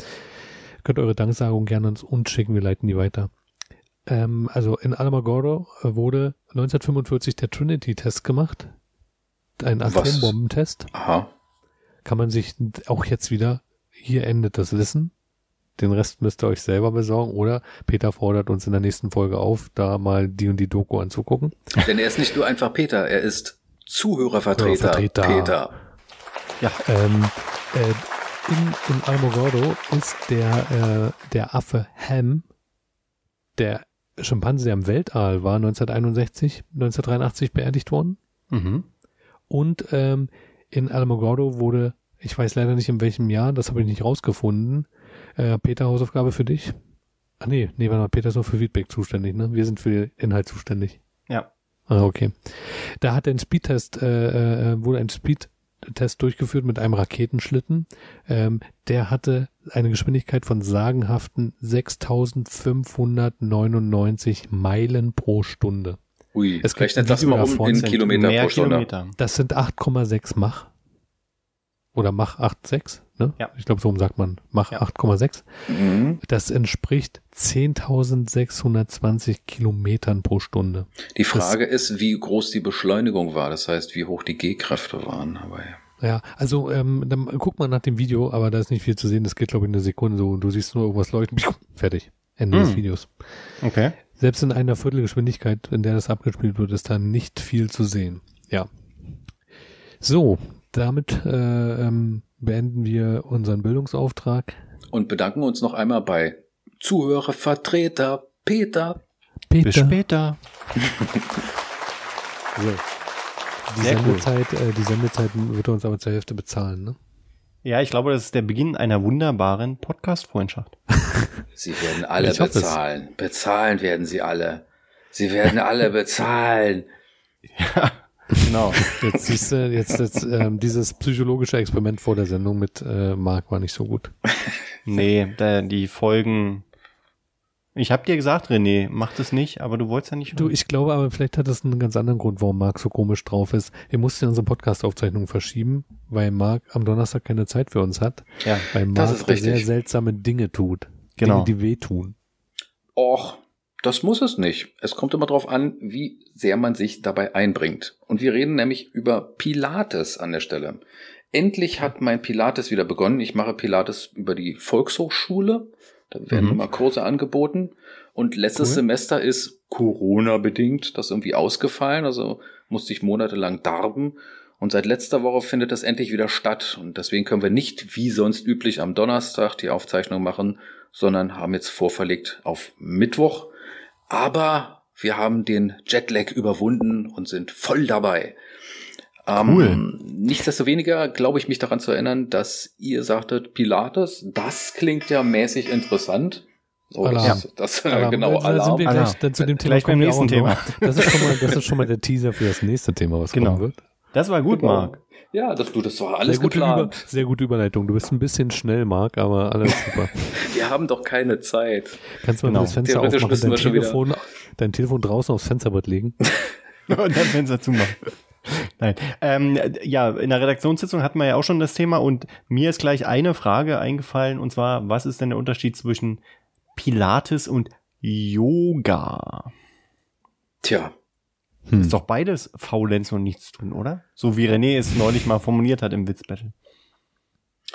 Könnt eure Danksagung gerne uns uns schicken, wir leiten die weiter. Ähm, also in Alamogordo wurde 1945 der Trinity-Test gemacht. Ein? Atombombentest. Aha. Kann man sich auch jetzt wieder, hier endet das Wissen. Den Rest müsst ihr euch selber besorgen oder Peter fordert uns in der nächsten Folge auf, da mal die und die Doku anzugucken. Denn er ist nicht nur einfach Peter, er ist Zuhörervertreter. Peter. Ähm, äh, in, in Alamogordo ist der, äh, der Affe Ham, der Schimpanse, der im Weltall war, 1961, 1983 beerdigt worden. Mhm. Und ähm, in Alamogordo wurde, ich weiß leider nicht in welchem Jahr, das habe ich nicht rausgefunden. Äh, Peter, Hausaufgabe für dich? Ah nee, nee, warte mal, Peter ist nur für Feedback zuständig, ne? Wir sind für den Inhalt zuständig. Ja. Ah, okay. Da hat ein Speedtest, äh, äh, wurde ein Speedtest durchgeführt mit einem Raketenschlitten. Ähm, der hatte eine Geschwindigkeit von sagenhaften 6599 Meilen pro Stunde. Ui, Es rechnet das mal um in Sind Kilometer pro Stunde. Kilometer. Das sind 8,6 Mach. Oder Mach 8,6, ne? Ja. Ich glaube, so rum sagt man Mach Ja. 8,6. Mhm. Das entspricht 10.620 Kilometern pro Stunde. Die Frage ist, wie groß die Beschleunigung war, das heißt, wie hoch die G-Kräfte waren. Aber ja. Ja, also ähm, dann guck mal nach dem Video, aber da ist nicht viel zu sehen. Das geht, glaube ich, eine Sekunde so. Du siehst nur irgendwas leuchten. Fertig. Ende des Hm. Videos. Okay. Selbst in einer Viertelgeschwindigkeit, in der das abgespielt wird, ist da nicht viel zu sehen. Ja. So, damit äh, ähm, beenden wir unseren Bildungsauftrag. Und bedanken uns noch einmal bei Zuhörervertreter Peter. Peter. Bis später. [laughs] So. Die Sehr cool. Sendezeit, äh, die Sendezeit wird er uns aber zur Hälfte bezahlen, ne? Ja, ich glaube, das ist der Beginn einer wunderbaren Podcast-Freundschaft. [laughs] Sie werden alle Ich bezahlen. Bezahlen werden sie alle. Sie werden alle bezahlen. [laughs] Genau. [laughs] Jetzt siehst du, jetzt, jetzt ähm, dieses psychologische Experiment vor der Sendung mit äh, Marc war nicht so gut. Nee, da, die Folgen. Ich hab dir gesagt, René, mach das nicht, aber du wolltest ja nicht. Du, ich glaube aber, vielleicht hat das einen ganz anderen Grund, warum Marc so komisch drauf ist. Wir mussten unsere Podcast-Aufzeichnung verschieben, weil Marc am Donnerstag keine Zeit für uns hat, ja, weil Das Marc ist richtig. sehr seltsame Dinge tut. Genau. Dinge, die wehtun. Och, das muss es nicht. Es kommt immer darauf an, wie sehr man sich dabei einbringt. Und wir reden nämlich über Pilates an der Stelle. Endlich hat mein Pilates wieder begonnen. Ich mache Pilates über die Volkshochschule. Da werden Mhm. immer Kurse angeboten. Und letztes Cool. Semester ist Corona-bedingt das irgendwie ausgefallen. Also musste ich monatelang darben. Und seit letzter Woche findet das endlich wieder statt. Und deswegen können wir nicht wie sonst üblich am Donnerstag die Aufzeichnung machen, sondern haben jetzt vorverlegt auf Mittwoch. Aber wir haben den Jetlag überwunden und sind voll dabei. Cool. Ähm, nichtsdestoweniger glaube ich mich daran zu erinnern, dass ihr sagtet, Pilates, das klingt ja mäßig interessant. Oh, Alarm. das, das Aber genau, dann sind Alarm. wir Alarm. gleich, dann zu dem Thema Gleich beim wir nächsten Thema. noch. Das ist, schon mal, das ist schon mal der Teaser für das nächste Thema, was Genau. kommen wird. Das war gut, Genau. Marc. Ja, das, du, das war alles sehr, gute Über, geplant. sehr gute Überleitung. Du bist ein bisschen schnell, Marc, aber alles [laughs] super. Wir haben doch keine Zeit. Kannst du mal Genau. das Fenster aufmachen, dein wieder- Telefon, dein Telefon draußen aufs Fensterbrett legen? [laughs] Und dann Fenster zumachen. Nein. Ähm, ja, in der Redaktionssitzung hatten wir ja auch schon das Thema und mir ist gleich eine Frage eingefallen und zwar, was ist denn der Unterschied zwischen Pilates und Yoga? Tja, Hm. Ist doch beides Faulenz und nichts tun, oder? So wie René es neulich mal formuliert hat im Witzbattle.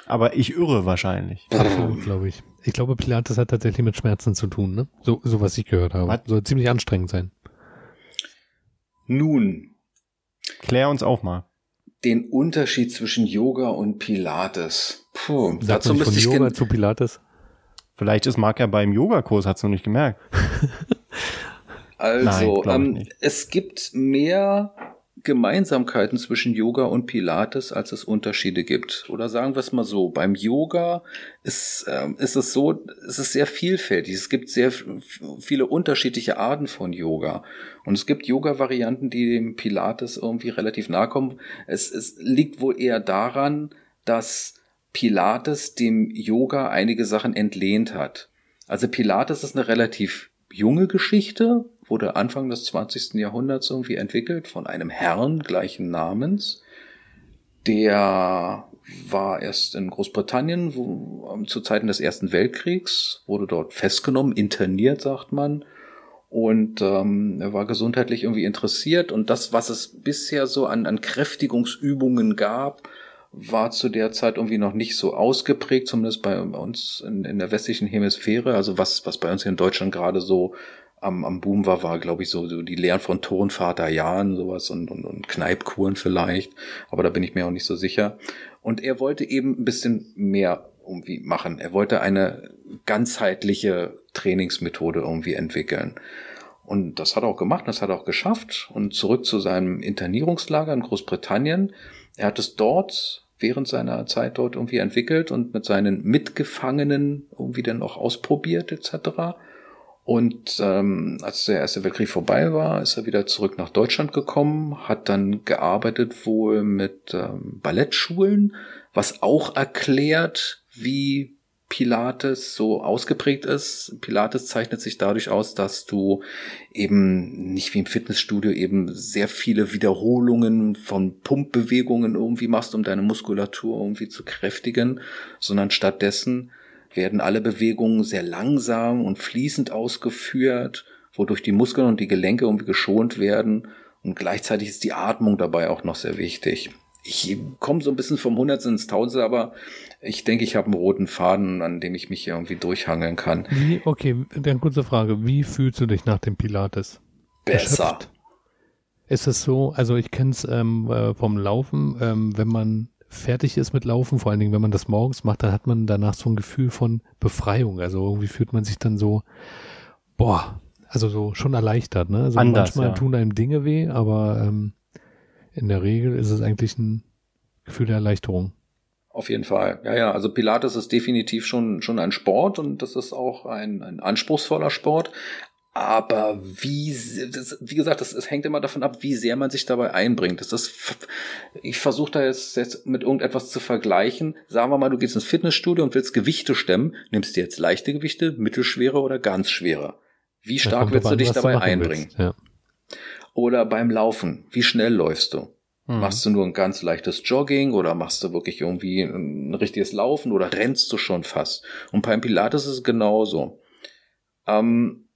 Aber ich irre wahrscheinlich. Absolut, glaube ich. Ich glaube, Pilates hat tatsächlich mit Schmerzen zu tun, ne? So, so was ich gehört habe. Was? Soll ziemlich anstrengend sein. nun, Klär uns auf mal. den Unterschied zwischen Yoga und Pilates. Puh, Sagt dazu müsste ich Yoga zu Pilates. Vielleicht ist Marc ja beim Yogakurs, hat's noch nicht gemerkt. [laughs] Also, Nein, ähm, es gibt mehr Gemeinsamkeiten zwischen Yoga und Pilates, als es Unterschiede gibt. Oder sagen wir es mal so, beim Yoga ist, ähm, ist es so, es ist sehr vielfältig. Es gibt sehr viele unterschiedliche Arten von Yoga. Und es gibt Yoga-Varianten, die dem Pilates irgendwie relativ nahe kommen. Es, es liegt wohl eher daran, dass Pilates dem Yoga einige Sachen entlehnt hat. Also Pilates ist eine relativ junge Geschichte, wurde Anfang des 20. Jahrhunderts irgendwie entwickelt von einem Herrn gleichen Namens. Der war erst in Großbritannien wo, ähm, zu Zeiten des Ersten Weltkriegs, wurde dort festgenommen, interniert, sagt man. Und ähm, er war gesundheitlich irgendwie interessiert. Und das, was es bisher so an, an Kräftigungsübungen gab, war zu der Zeit irgendwie noch nicht so ausgeprägt, zumindest bei uns in, in der westlichen Hemisphäre. Also was, was bei uns hier in Deutschland gerade so am, am Boom war, war, glaube ich, so, so die Lehren von Turnvater Jan, sowas und, und, und Kneipkuren vielleicht. Aber da bin ich mir auch nicht so sicher. Und er wollte eben ein bisschen mehr irgendwie machen. Er wollte eine ganzheitliche Trainingsmethode irgendwie entwickeln. Und das hat er auch gemacht, das hat er auch geschafft. Und zurück zu seinem Internierungslager in Großbritannien. Er hat es dort während seiner Zeit dort irgendwie entwickelt und mit seinen Mitgefangenen irgendwie dann auch ausprobiert etc. Und ähm, als der Erste Weltkrieg vorbei war, ist er wieder zurück nach Deutschland gekommen, hat dann gearbeitet wohl mit ähm, Ballettschulen, was auch erklärt, wie Pilates so ausgeprägt ist. Pilates zeichnet sich dadurch aus, dass du eben nicht wie im Fitnessstudio eben sehr viele Wiederholungen von Pumpbewegungen irgendwie machst, um deine Muskulatur irgendwie zu kräftigen, sondern stattdessen werden alle Bewegungen sehr langsam und fließend ausgeführt, wodurch die Muskeln und die Gelenke irgendwie geschont werden und gleichzeitig ist die Atmung dabei auch noch sehr wichtig. Ich komme so ein bisschen vom Hundertsten ins Tausendste, aber ich denke, ich habe einen roten Faden, an dem ich mich irgendwie durchhangeln kann. Wie, okay, dann kurze Frage. Wie fühlst du dich nach dem Pilates? Besser. Erschöpft? Ist es so, also ich kenne es ähm, äh, vom Laufen, ähm, wenn man fertig ist mit Laufen, vor allen Dingen, wenn man das morgens macht, dann hat man danach so ein Gefühl von Befreiung. Also irgendwie fühlt man sich dann so, boah, also so schon erleichtert, ne? Also Anders, manchmal ja. tun einem Dinge weh, aber ähm, in der Regel ist es eigentlich ein Gefühl der Erleichterung. Auf jeden Fall. Ja, ja, also Pilates ist definitiv schon, schon ein Sport und das ist auch ein, ein anspruchsvoller Sport. Aber wie, das, wie gesagt, das, es hängt immer davon ab, wie sehr man sich dabei einbringt. Das ist, ich versuche da jetzt, jetzt mit irgendetwas zu vergleichen. Sagen wir mal, du gehst ins Fitnessstudio und willst Gewichte stemmen. Nimmst du jetzt leichte Gewichte, mittelschwere oder ganz schwere? Wie stark willst du dich dabei machen einbringen? willst. Ja. Oder beim Laufen, wie schnell läufst du? Hm. Machst du nur ein ganz leichtes Jogging oder machst du wirklich irgendwie ein richtiges Laufen oder rennst du schon fast? Und beim Pilates ist es genauso. Ähm,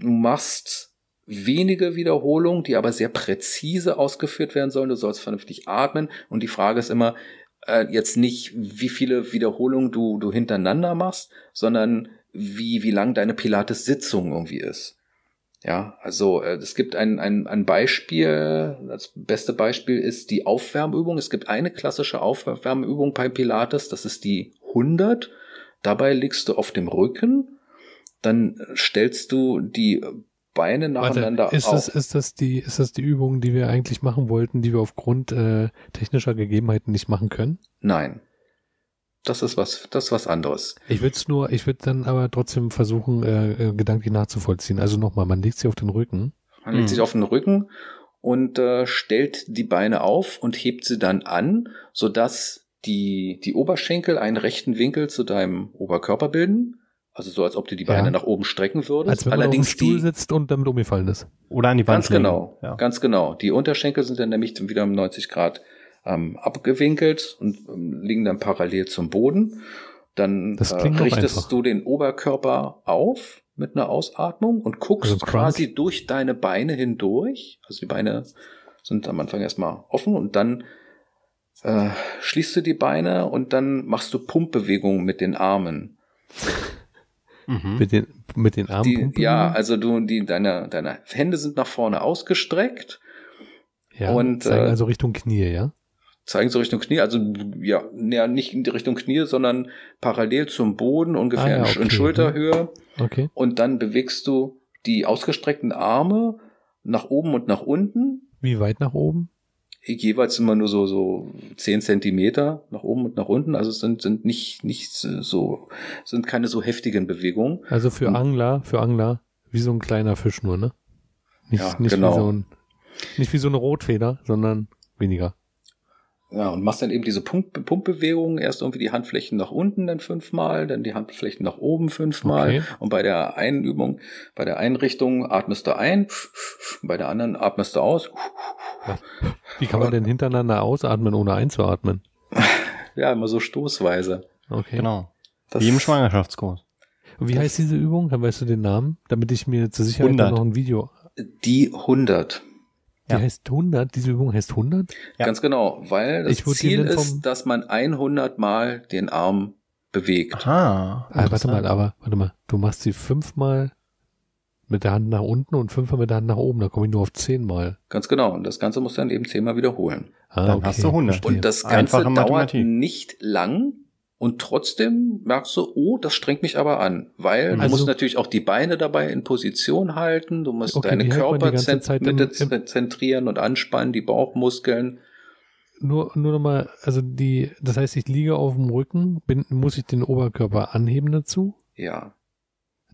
du machst wenige Wiederholungen, die aber sehr präzise ausgeführt werden sollen. Du sollst vernünftig atmen. Und die Frage ist immer äh, jetzt nicht, wie viele Wiederholungen du, du hintereinander machst, sondern wie, wie lang deine Pilates-Sitzung irgendwie ist. Ja, also äh, es gibt ein, ein, ein Beispiel, das beste Beispiel ist die Aufwärmübung. Es gibt eine klassische Aufwärmübung bei Pilates, das ist die 100. Dabei liegst du auf dem Rücken, dann stellst du die Beine nacheinander Warte, ist auf. das, ist das die, ist das die Übung, die wir eigentlich machen wollten, die wir aufgrund äh, technischer Gegebenheiten nicht machen können? Nein. Das ist was, das ist was anderes. Ich würde es nur, ich würde dann aber trotzdem versuchen, äh, äh, gedanklich nachzuvollziehen. Also nochmal, man legt sie auf den Rücken. Man legt Mhm. sich auf den Rücken und äh, stellt die Beine auf und hebt sie dann an, sodass die, die Oberschenkel einen rechten Winkel zu deinem Oberkörper bilden. Also so, als ob du die Beine Ja. nach oben strecken würdest. Als wenn man auf dem Allerdings Stuhl die, sitzt und damit umgefallen ist. Oder an die Wand ganz legen. genau, Ja. ganz genau. Die Unterschenkel sind dann nämlich wieder um 90 Grad ähm, abgewinkelt und ähm, liegen dann parallel zum Boden. Dann Das äh, richtest du den Oberkörper auf mit einer Ausatmung und guckst Also quasi durch deine Beine hindurch. Also die Beine sind am Anfang erstmal offen und dann äh, schließt du die Beine und dann machst du Pumpbewegungen mit den Armen. Mhm. Mit den, mit den Armen. Ja, also du, die, deine, deine Hände sind nach vorne ausgestreckt ja und, zeigen äh, also Richtung Knie, ja? zeigen so Richtung Knie, also ja, ja, nicht in die Richtung Knie, sondern parallel zum Boden, ungefähr Ah, ja, in Sch- in okay. Schulterhöhe. Okay. Und dann bewegst du die ausgestreckten Arme nach oben und nach unten, Wie weit nach oben? Jeweils immer nur so so zehn Zentimeter nach oben und nach unten. Also es sind sind nicht nicht so sind keine so heftigen Bewegungen. Also für Hm. Angler, für Angler, wie so ein kleiner Fisch nur, ne? Nicht, Ja, nicht genau. wie so ein, nicht wie so eine Rotfeder, sondern weniger. Ja, und machst dann eben diese Pump Pumpbewegungen, erst irgendwie die Handflächen nach unten dann fünfmal, dann die Handflächen nach oben fünfmal. Okay. Und bei der einen Übung, bei der einen Richtung atmest du ein, bei der anderen atmest du aus. Wie kann man denn hintereinander ausatmen, ohne einzuatmen? Ja, immer so stoßweise. Okay. Genau. Das Wie im Schwangerschaftskurs. Und wie heißt diese Übung? Weißt du den Namen? Damit ich mir zur Sicherheit 100. noch ein Video. Die 100. Die Ja. heißt 100? Diese Übung heißt 100? Ja. Ganz genau, weil das Ziel ist, dass man 100 Mal den Arm bewegt. Aha. Ah, warte mal, aber, warte mal. Du machst sie fünfmal mit der Hand nach unten und fünfmal mit der Hand nach oben. Da komme ich nur auf zehnmal. Ganz genau. Und das Ganze musst du dann eben zehnmal wiederholen. Ah, Dann hast du 100. verstehe. Und das Ganze Einfache dauert Mathematik. nicht lang. Und trotzdem merkst du, oh, das strengt mich aber an. Weil du Also- musst natürlich auch die Beine dabei in Position halten. Du musst Okay, deine Körpermitte zentrieren und anspannen, die Bauchmuskeln. Nur, nur nochmal, also die, das heißt, ich liege auf dem Rücken, bin, muss ich den Oberkörper anheben dazu? Ja.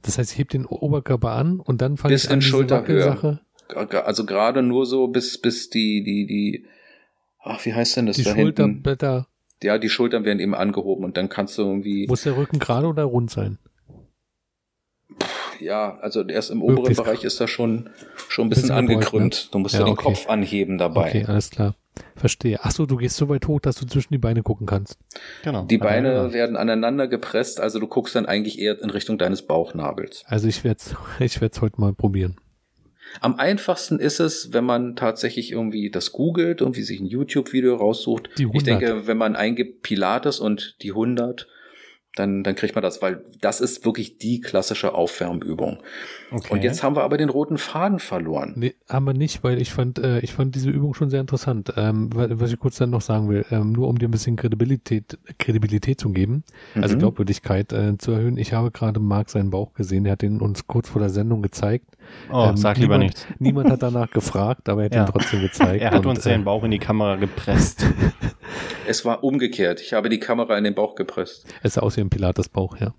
Das heißt, ich heb den Oberkörper an und dann fange ich an diese Schulterhöhe. Wackelsache, Also gerade nur so bis, bis die, die, die, ach, wie heißt denn das die da hinten? Schulterblätter. Ja, die Schultern werden eben angehoben und dann kannst du irgendwie, Muss der Rücken gerade oder rund sein? ja, also erst im oberen Möglichst. Bereich ist das schon, schon ein bisschen, Bisschen gebeugt, angekrümmt. Du musst Ja, ja, den okay. Kopf anheben dabei. Okay, alles klar. Verstehe. Ach so, du gehst so weit hoch, dass du zwischen die Beine gucken kannst. Genau. Die er Beine gesagt. werden aneinander gepresst, also du guckst dann eigentlich eher in Richtung deines Bauchnabels. Also ich werde es [laughs] ich werd's heute mal probieren. Am einfachsten ist es, wenn man tatsächlich irgendwie das googelt, irgendwie sich ein YouTube-Video raussucht. Die 100. Ich denke, wenn man eingibt Pilates und die 100, dann, dann kriegt man das, weil das ist wirklich die klassische Aufwärmübung. Okay. Und jetzt haben wir aber den roten Faden verloren. Nee, haben wir nicht, weil ich fand, äh, ich fand diese Übung schon sehr interessant. Ähm, wa- was ich kurz dann noch sagen will, ähm, nur um dir ein bisschen Kredibilität, Kredibilität zu geben, also Mhm. Glaubwürdigkeit äh, zu erhöhen. Ich habe gerade Marc seinen Bauch gesehen, er hat den uns kurz vor der Sendung gezeigt. Oh, Ähm, sag lieber niemand, nichts. Niemand hat danach gefragt, aber er hat [laughs] Ja. ihn trotzdem gezeigt. Er hat und, uns seinen äh, Bauch in die Kamera gepresst. [laughs] Es war umgekehrt. Ich habe die Kamera in den Bauch gepresst. Es sah aus wie ein Pilates-Bauch, ja.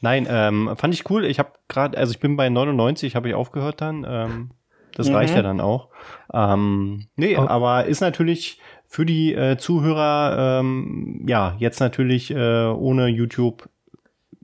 Nein, ähm, fand ich cool. Ich habe gerade, also ich bin bei 99, habe ich aufgehört dann. Ähm, das Mhm. reicht ja dann auch. Ähm, nee, Oh. aber ist natürlich für die äh, Zuhörer, ähm, ja, jetzt natürlich äh, ohne YouTube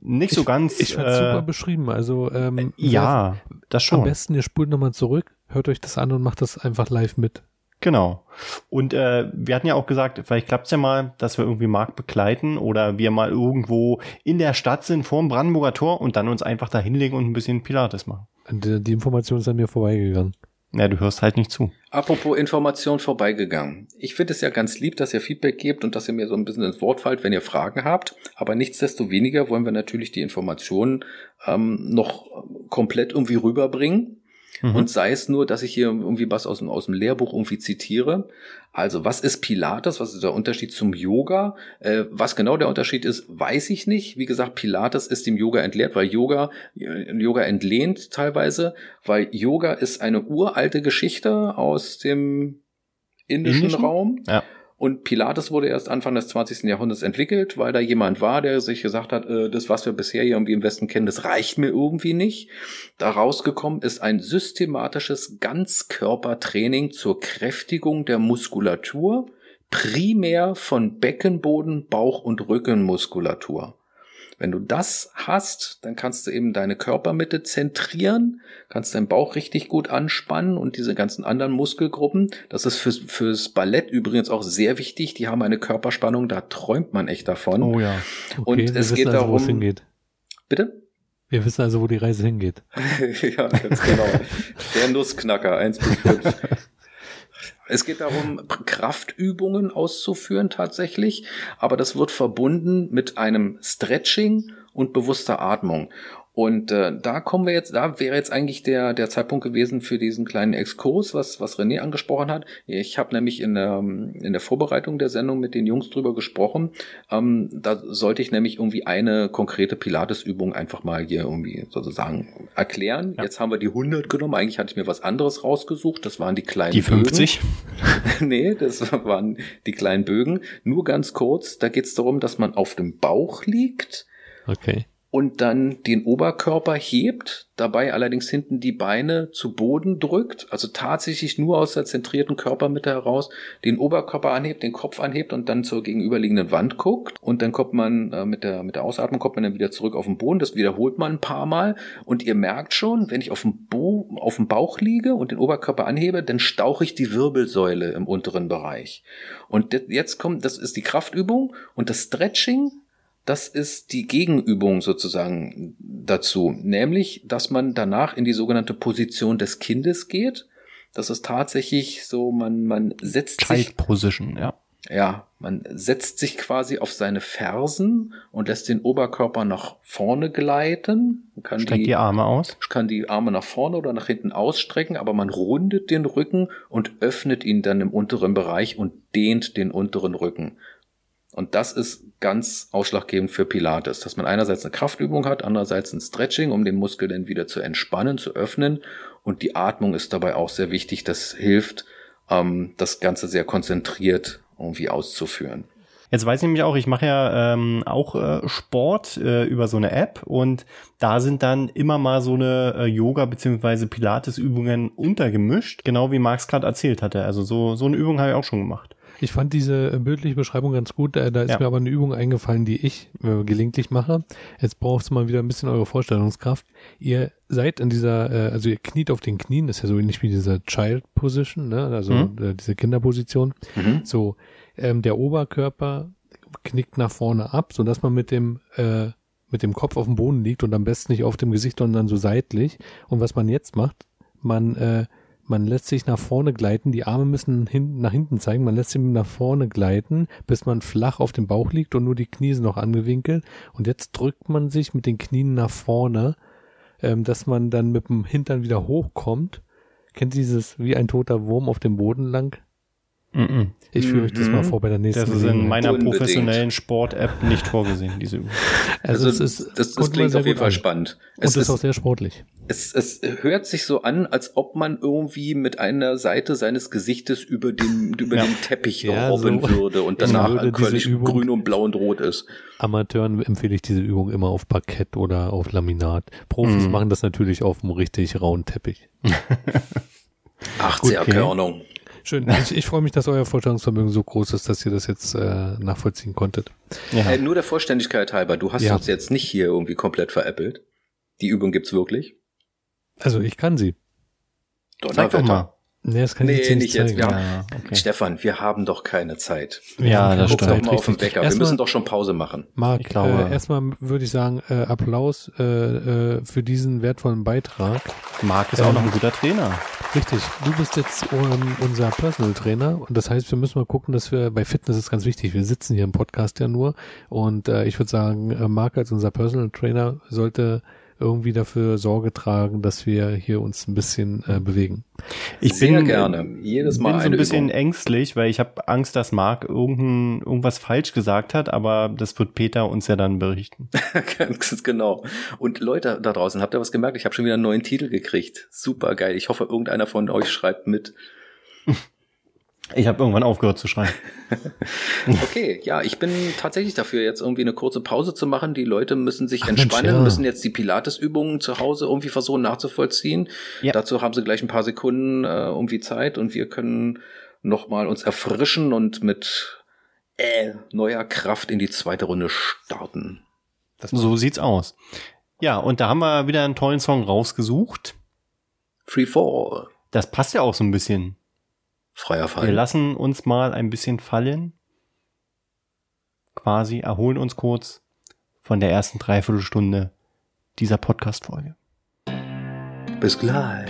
nicht so ganz. Ich fand äh, super beschrieben. Also ähm, Ja, das sehr- am schon. besten ihr spult nochmal zurück, hört euch das an und macht das einfach live mit. Genau. Und äh, wir hatten ja auch gesagt, vielleicht klappt's ja mal, dass wir irgendwie Markt begleiten oder wir mal irgendwo in der Stadt sind vor dem Brandenburger Tor und dann uns einfach da hinlegen und ein bisschen Pilates machen. Äh, die Information ist an mir vorbeigegangen. Ja, du hörst halt nicht zu. Apropos Information vorbeigegangen. Ich finde es ja ganz lieb, dass ihr Feedback gebt und dass ihr mir so ein bisschen ins Wort fallt, wenn ihr Fragen habt. Aber nichtsdestoweniger wollen wir natürlich die Informationen ähm, noch komplett irgendwie rüberbringen. Mhm. Und sei es nur, dass ich hier irgendwie was aus dem, aus dem Lehrbuch irgendwie zitiere. Also, was ist Pilates? Was ist der Unterschied zum Yoga? Äh, was genau der Unterschied ist, weiß ich nicht. Wie gesagt, Pilates ist dem Yoga entleert, weil Yoga, äh, Yoga entlehnt teilweise, weil Yoga ist eine uralte Geschichte aus dem indischen, Indischen? Raum. Ja. Und Pilates wurde erst Anfang des 20. Jahrhunderts entwickelt, weil da jemand war, der sich gesagt hat, äh, das, was wir bisher hier irgendwie im Westen kennen, das reicht mir irgendwie nicht. Da rausgekommen ist ein systematisches Ganzkörpertraining zur Kräftigung der Muskulatur, primär von Beckenboden, Bauch- und Rückenmuskulatur. Wenn du das hast, dann kannst du eben deine Körpermitte zentrieren, kannst deinen Bauch richtig gut anspannen und diese ganzen anderen Muskelgruppen. Das ist fürs, fürs Ballett übrigens auch sehr wichtig. Die haben eine Körperspannung, da träumt man echt davon. Oh ja. Und wir es geht also, wo es darum- hingeht. Bitte? Wir wissen also, wo die Reise hingeht. [laughs] ja, ganz genau. Der Nussknacker, 1 bis 5. [laughs] Es geht darum, Kraftübungen auszuführen tatsächlich, aber das wird verbunden mit einem Stretching und bewusster Atmung. Und äh, da kommen wir jetzt, da wäre jetzt eigentlich der, der Zeitpunkt gewesen für diesen kleinen Exkurs, was, was René angesprochen hat. Ich habe nämlich in der, in der Vorbereitung der Sendung mit den Jungs drüber gesprochen. Ähm, da sollte ich nämlich irgendwie eine konkrete Pilates-Übung einfach mal hier irgendwie sozusagen erklären. Ja. Jetzt haben wir die 100 genommen. Eigentlich hatte ich mir was anderes rausgesucht. Das waren die kleinen Die Bögen. 50. [laughs] nee, das waren die kleinen Bögen. Nur ganz kurz, da geht es darum, dass man auf dem Bauch liegt Okay. Und dann den Oberkörper hebt, dabei allerdings hinten die Beine zu Boden drückt, also tatsächlich nur aus der zentrierten Körpermitte heraus den Oberkörper anhebt, den Kopf anhebt und dann zur gegenüberliegenden Wand guckt. Und dann kommt man äh, mit der mit der Ausatmung kommt man dann wieder zurück auf den Boden, das wiederholt man ein paar mal. Und ihr merkt schon, wenn ich auf dem Bo auf dem Bauch liege und den Oberkörper anhebe, dann stauche ich die Wirbelsäule im unteren Bereich. Und jetzt kommt, das ist die Kraftübung und das Stretching das ist die Gegenübung sozusagen dazu, nämlich, dass man danach in die sogenannte Position des Kindes geht. Das ist tatsächlich so, man, man setzt sich, Child Position, ja. ja, man setzt sich quasi auf seine Fersen und lässt den Oberkörper nach vorne gleiten. Kann Streckt die Arme aus. kann die Arme nach vorne oder nach hinten ausstrecken, aber man rundet den Rücken und öffnet ihn dann im unteren Bereich und dehnt den unteren Rücken. Und das ist ganz ausschlaggebend für Pilates, dass man einerseits eine Kraftübung hat, andererseits ein Stretching, um den Muskel dann wieder zu entspannen, zu öffnen. Und die Atmung ist dabei auch sehr wichtig. Das hilft, ähm, das Ganze sehr konzentriert irgendwie auszuführen. Jetzt weiß ich nämlich auch, ich mache ja ähm, auch äh, Sport äh, über so eine App und da sind dann immer mal so eine äh, Yoga- bzw. Pilates-Übungen untergemischt, genau wie Max gerade erzählt hatte. Also so, so eine Übung habe ich auch schon gemacht. Ich fand diese äh, bildliche Beschreibung ganz gut. Äh, Da ist Ja. mir aber eine Übung eingefallen, die ich äh, gelegentlich mache. Jetzt braucht es mal wieder ein bisschen eure Vorstellungskraft. Ihr seid in dieser, äh, also ihr kniet auf den Knien, das ist ja so ähnlich wie diese Child Position, ne? also Mhm. äh, diese Kinderposition. Mhm. So, ähm, der Oberkörper knickt nach vorne ab, so dass man mit dem äh, mit dem Kopf auf dem Boden liegt und am besten nicht auf dem Gesicht, sondern so seitlich. Und was man jetzt macht, man äh, man lässt sich nach vorne gleiten, die Arme müssen hin, nach hinten zeigen, man lässt sich nach vorne gleiten, bis man flach auf dem Bauch liegt und nur die Knie sind noch angewinkelt. Und jetzt drückt man sich mit den Knien nach vorne, ähm, dass man dann mit dem Hintern wieder hochkommt. Kennt dieses wie ein toter Wurm auf dem Boden lang? Mhm. Ich führe euch das Mhm. mal vor bei der nächsten Das ist in meiner Unbedingt. professionellen Sport-App nicht vorgesehen, diese Übung. Also, Also, es ist, das, das klingt auf jeden Fall an. spannend. Und Es das ist auch ist, sehr sportlich. es, es hört sich so an, als ob man irgendwie mit einer Seite seines Gesichtes über den, über Ja. den Teppich Ja, robben so. würde und [laughs] danach würde diese völlig Übung- grün und blau und rot ist. Amateuren empfehle ich diese Übung immer auf Parkett oder auf Laminat. Profis Mhm. machen das natürlich auf einem richtig rauen Teppich. [laughs] 80er Okay. Schön. Ich, ich freue mich, dass euer Vorstellungsvermögen so groß ist, dass ihr das jetzt äh, nachvollziehen konntet. Ja. Äh, nur der Vollständigkeit halber, du hast Ja. uns jetzt nicht hier irgendwie komplett veräppelt. Die Übung gibt's wirklich. Also ich kann sie. Sag doch mal. Nee, das kann ich Nee, jetzt hier nicht jetzt. Wir haben- Ja, okay. Stefan, wir haben doch keine Zeit. Ja, das Guck doch stimmt. mal auf den Richtig. Wecker. Wir Erstmal- müssen doch schon Pause machen. Marc, Ich glaube- äh, erstmal würde ich sagen, äh, Applaus äh, äh, für diesen wertvollen Beitrag. Marc ist auch noch ein guter Trainer. Richtig, du bist jetzt ähm, unser Personal Trainer und das heißt, wir müssen mal gucken, dass wir bei Fitness ist ganz wichtig. Wir sitzen hier im Podcast ja nur und äh, ich würde sagen, äh, Marc als unser Personal Trainer sollte irgendwie dafür Sorge tragen, dass wir hier uns ein bisschen äh, bewegen. Ich Sehr bin, gerne. Jedes Mal bin so ein bisschen Übung. ängstlich, weil ich habe Angst, dass Marc irgendein, irgendwas falsch gesagt hat, aber das wird Peter uns ja dann berichten. [laughs] Ganz genau. Und Leute da draußen, habt ihr was gemerkt? Ich habe schon wieder einen neuen Titel gekriegt. Super geil. Ich hoffe, irgendeiner von euch schreibt mit. Ich habe irgendwann aufgehört zu schreien. [laughs] Okay, ja, ich bin tatsächlich dafür, jetzt irgendwie eine kurze Pause zu machen. Die Leute müssen sich Ach, Mensch, entspannen, ja. müssen jetzt die Pilates-Übungen zu Hause irgendwie versuchen nachzuvollziehen. Ja. Dazu haben sie gleich ein paar Sekunden äh, irgendwie Zeit und wir können nochmal uns erfrischen und mit äh, neuer Kraft in die zweite Runde starten. So sieht's aus. Ja, und da haben wir wieder einen tollen Song rausgesucht. Free Fall. Das passt ja auch so ein bisschen. Freier Wir Fall. lassen uns mal ein bisschen fallen. Quasi erholen uns kurz von der ersten Dreiviertelstunde dieser Podcast-Folge. Bis gleich.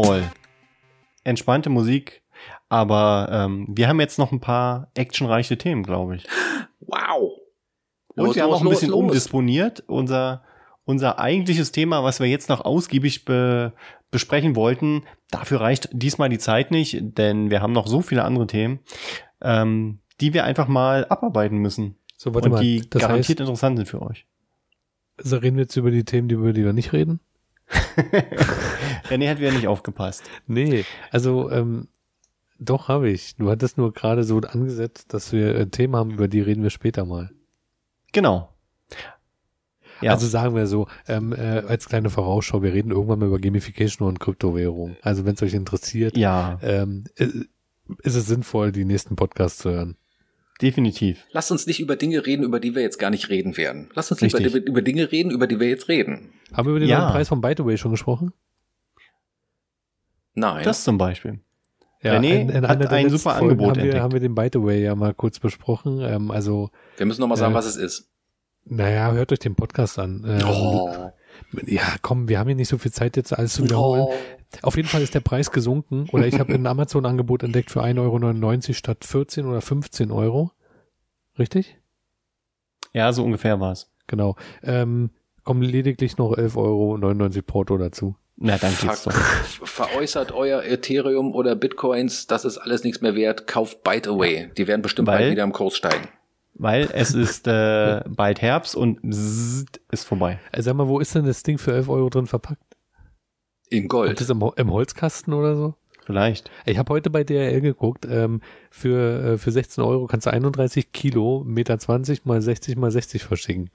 Freefall. Entspannte Musik. Aber ähm, wir haben jetzt noch ein paar actionreiche Themen, glaube ich. Wow. Und wir haben auch ein bisschen umdisponiert. Unser, unser eigentliches Thema, was wir jetzt noch ausgiebig be besprechen wollten, dafür reicht diesmal die Zeit nicht, denn wir haben noch so viele andere Themen, ähm, die wir einfach mal abarbeiten müssen. So, warte und mal. die das garantiert heißt, interessant sind für euch. so reden wir jetzt über die Themen, die- über die wir nicht reden? [laughs] René hat wieder nicht aufgepasst. Nee, also ähm, doch habe ich. Du hattest nur gerade so angesetzt, dass wir äh, Themen haben, über die reden wir später mal. Genau. Ja, Also sagen wir so, ähm, äh, als kleine Vorausschau, wir reden irgendwann mal über Gamification und Kryptowährung. Also wenn es euch interessiert, ja, ähm, äh, ist es sinnvoll, die nächsten Podcasts zu hören. Definitiv. Lass uns nicht über Dinge reden, über die wir jetzt gar nicht reden werden. Lass uns lieber Richtig. über, über Dinge reden, über die wir jetzt reden. Haben wir über den Ja. neuen Preis von Byteway schon gesprochen? Nein. Das zum Beispiel. Ja, René in, in hat ein super Folgen Angebot haben wir, entdeckt. haben wir den By the Way ja mal kurz besprochen. Ähm, also, Wir müssen noch mal sagen, Äh, was es ist. naja, hört euch den Podcast an. Ähm, Oh. Ja, komm, wir haben hier nicht so viel Zeit, jetzt alles zu wiederholen. Oh. Auf jeden Fall ist der Preis gesunken. Oder ich habe ein Amazon-Angebot entdeckt für 1,99 Euro statt 14 oder 15 Euro. Richtig? Ja, so ungefähr war's. Genau. Ähm, kommen lediglich noch 11,99 Euro Porto dazu. Na, dann geht's Fuck. doch. Veräußert euer Ethereum oder Bitcoins, das ist alles nichts mehr wert. Kauft Byte Away. Die werden bestimmt Weil- bald wieder im Kurs steigen. Weil es ist äh, [laughs] bald Herbst und ist vorbei. Äh, sag mal, wo ist denn das Ding für 11 Euro drin verpackt? In Ist Gold. das im, im Holzkasten oder so? Vielleicht. Ich habe heute bei DRL geguckt, ähm, für, äh, für 16 Euro kannst du 31 Kilo, Meter 20 mal 60 mal 60 verschicken.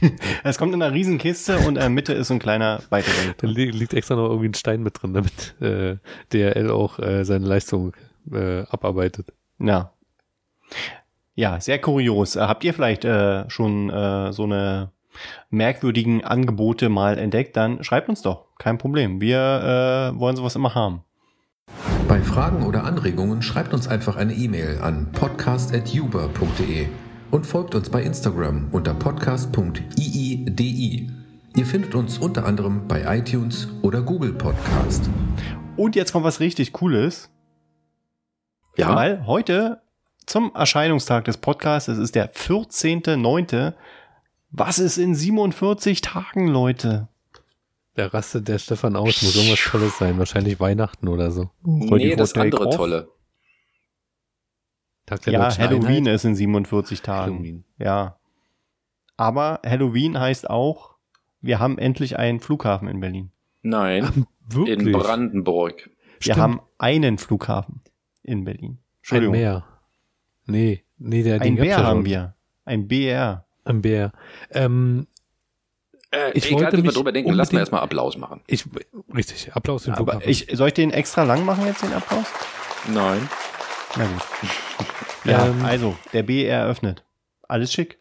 [laughs] Es kommt in einer riesen Kiste und in der Mitte ist so ein kleiner Beitrag. Da li liegt extra noch irgendwie ein Stein mit drin, damit äh, DRL auch äh, seine Leistung äh, abarbeitet. Ja. Ja, sehr kurios. Äh, Habt ihr vielleicht äh, schon äh, so eine merkwürdigen Angebote mal entdeckt? Dann schreibt uns doch. Kein Problem. Wir äh, wollen sowas immer haben. Bei Fragen oder Anregungen schreibt uns einfach eine E-Mail an podcast.uber.de und folgt uns bei Instagram unter podcast.iidi. Ihr findet uns unter anderem bei iTunes oder Google Podcast. Und jetzt kommt was richtig Cooles. Ja. Weil heute zum Erscheinungstag des Podcasts, es ist der 14.9. Was ist in 47 Tagen, Leute? Da rastet der Stefan aus, muss irgendwas Tolles sein, wahrscheinlich Weihnachten oder so. Nee, das andere off. Tolle. Tag der Ja, Halloween Einheit. ist in 47 Tagen. Halloween. Ja. Aber Halloween heißt auch, wir haben endlich einen Flughafen in Berlin. Nein, Wirklich? in Brandenburg. Wir Stimmt. haben einen Flughafen in Berlin. ein Entschuldigung. Meer. Nee, nee, der Ein ja haben schon. wir. Ein BR. Ein Bär. Ähm, Äh, Ich egal, wollte wie wir mich drüber denken, lass mal erstmal Applaus machen. ich, richtig, Applaus für den Aber Flughafen. ich, soll ich den extra lang machen jetzt, den Applaus? Nein. Na gut. [laughs] Ja, Ähm, also, der BR eröffnet. Alles schick.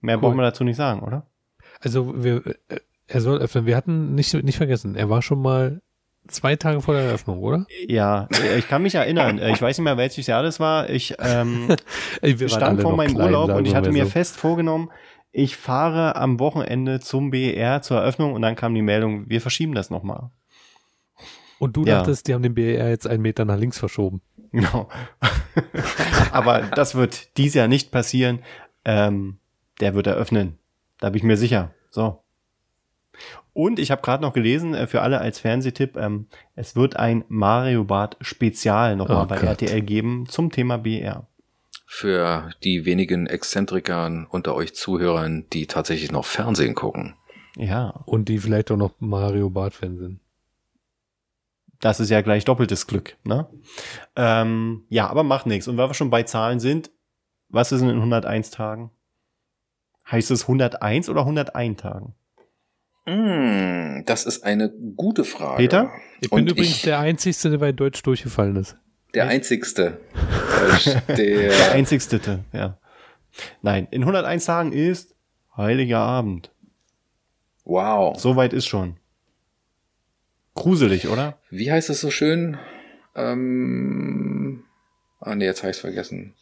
Mehr Cool. brauchen wir dazu nicht sagen, oder? Also wir, äh, er soll öffnen. Wir hatten nicht, nicht vergessen, er war schon mal zwei Tage vor der Eröffnung, oder? Ja, äh, ich kann mich erinnern. Äh, Ich weiß nicht mehr, welches Jahr das war. Ich ähm, [laughs] stand vor meinem klein, Urlaub und ich hatte mir so. fest vorgenommen, ich fahre am Wochenende zum BR zur Eröffnung und dann kam die Meldung, wir verschieben das nochmal. Und du Ja. dachtest, die haben den BR jetzt einen Meter nach links verschoben. Genau. [laughs] Aber das wird dies Jahr nicht passieren. Ähm, der wird eröffnen. Da bin ich mir sicher. So. Und ich habe gerade noch gelesen, äh, für alle als Fernsehtipp, ähm, es wird ein Mario Bart Spezial nochmal Oh bei Gott. RTL geben zum Thema BR. Für die wenigen Exzentrikern unter euch Zuhörern, die tatsächlich noch Fernsehen gucken. Ja, Und die vielleicht auch noch Mario Bart-Fan sind. das ist ja gleich doppeltes Glück. Ne? Ähm, ja, aber macht nichts. Und weil wir schon bei Zahlen sind, was ist denn in 101 Tagen? Heißt es 101 oder 101 Tagen? Mm, das ist eine gute Frage. Peter? Ich bin Und übrigens ich- der Einzige, der bei Deutsch durchgefallen ist. Der einzigste. [laughs] Der der, einzigste, ja. Nein, in 101 Tagen ist Heiliger Abend. wow. Soweit ist schon. Gruselig, oder? Wie heißt es so schön? Ähm, ah nee, jetzt habe ich vergessen.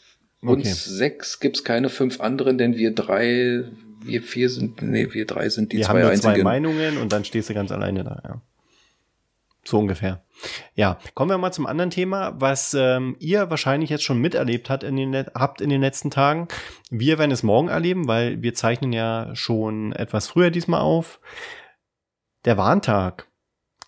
Okay. Uns sechs gibt's keine fünf anderen, denn wir drei, wir vier sind, nee, wir drei sind die Wir haben zwei nur zwei einzigen. Meinungen und dann stehst du ganz alleine da, ja. So ungefähr. Ja, kommen wir mal zum anderen Thema, was ähm, ihr wahrscheinlich jetzt schon miterlebt hat in den, habt in den letzten Tagen. Wir werden es morgen erleben, weil wir zeichnen ja schon etwas früher diesmal auf. Der Warntag.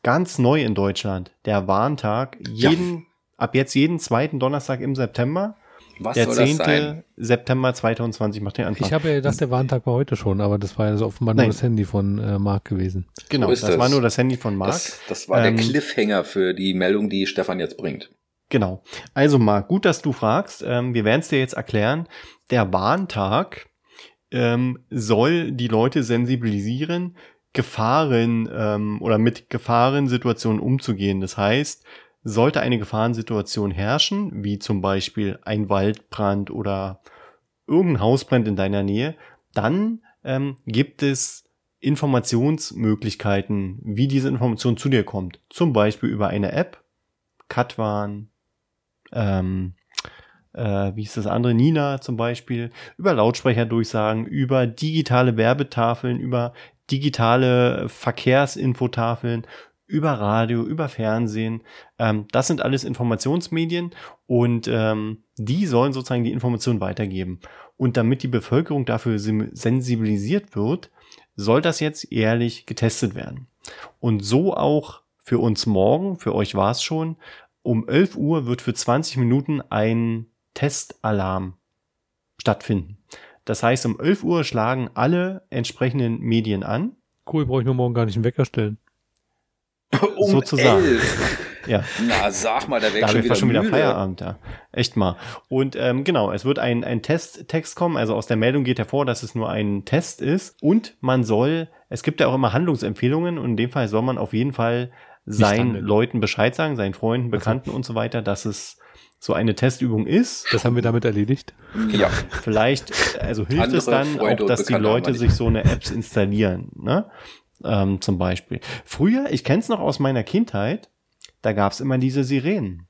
Ganz neu in Deutschland. Der Warntag. Ja. Jeden, ab jetzt jeden zweiten Donnerstag im September. Was Der soll das 10. sein? September 2020 macht den Anfang. Ich habe ja gedacht, der Warntag war heute schon, aber das war ja so offenbar Nein. nur das Handy von äh, Marc gewesen. genau, So ist das das. war nur das Handy von Marc. Das, das war Ähm, der Cliffhanger für die Meldung, die Stefan jetzt bringt. Genau. Also Marc, gut, dass du fragst. Ähm, wir werden es dir jetzt erklären. Der Warntag ähm, soll die Leute sensibilisieren, Gefahren ähm, oder mit Gefahrensituationen umzugehen. Das heißt, sollte eine Gefahrensituation herrschen, wie zum Beispiel ein Waldbrand oder irgendein Hausbrand in deiner Nähe, dann ähm, gibt es Informationsmöglichkeiten, wie diese Information zu dir kommt. Zum Beispiel über eine App, Katwan, ähm, äh, wie ist das andere, Nina zum Beispiel, über Lautsprecherdurchsagen, über digitale Werbetafeln, über digitale Verkehrsinfotafeln, über Radio, über Fernsehen. Ähm, das sind alles Informationsmedien und ähm, die sollen sozusagen die Information weitergeben. Und damit die Bevölkerung dafür sensibilisiert wird, soll das jetzt ehrlich getestet werden. Und so auch für uns morgen, für euch war es schon, um 11 Uhr wird für 20 Minuten ein Testalarm stattfinden. Das heißt, um 11 Uhr schlagen alle entsprechenden Medien an. Cool, brauche ich mir morgen gar nicht einen Wecker stellen. Um Sozusagen. elf. Ja. Na, sag mal, da wäre schon, wieder schon wieder müde. Feierabend, ja. Echt mal. Und ähm, genau, es wird ein, ein Testtext kommen. Also aus der Meldung geht hervor, dass es nur ein Test ist. Und man soll, es gibt ja auch immer Handlungsempfehlungen und in dem Fall soll man auf jeden Fall seinen. Leuten Bescheid sagen, seinen Freunden, Bekannten und so weiter, dass es so eine Testübung ist. Das haben wir damit erledigt. Ja, Vielleicht, also hilft Andere es dann auch, dass die Leute sich so eine Apps installieren, ne? Ähm, zum Beispiel. Früher, ich kenne es noch aus meiner Kindheit, da gab es immer diese Sirenen.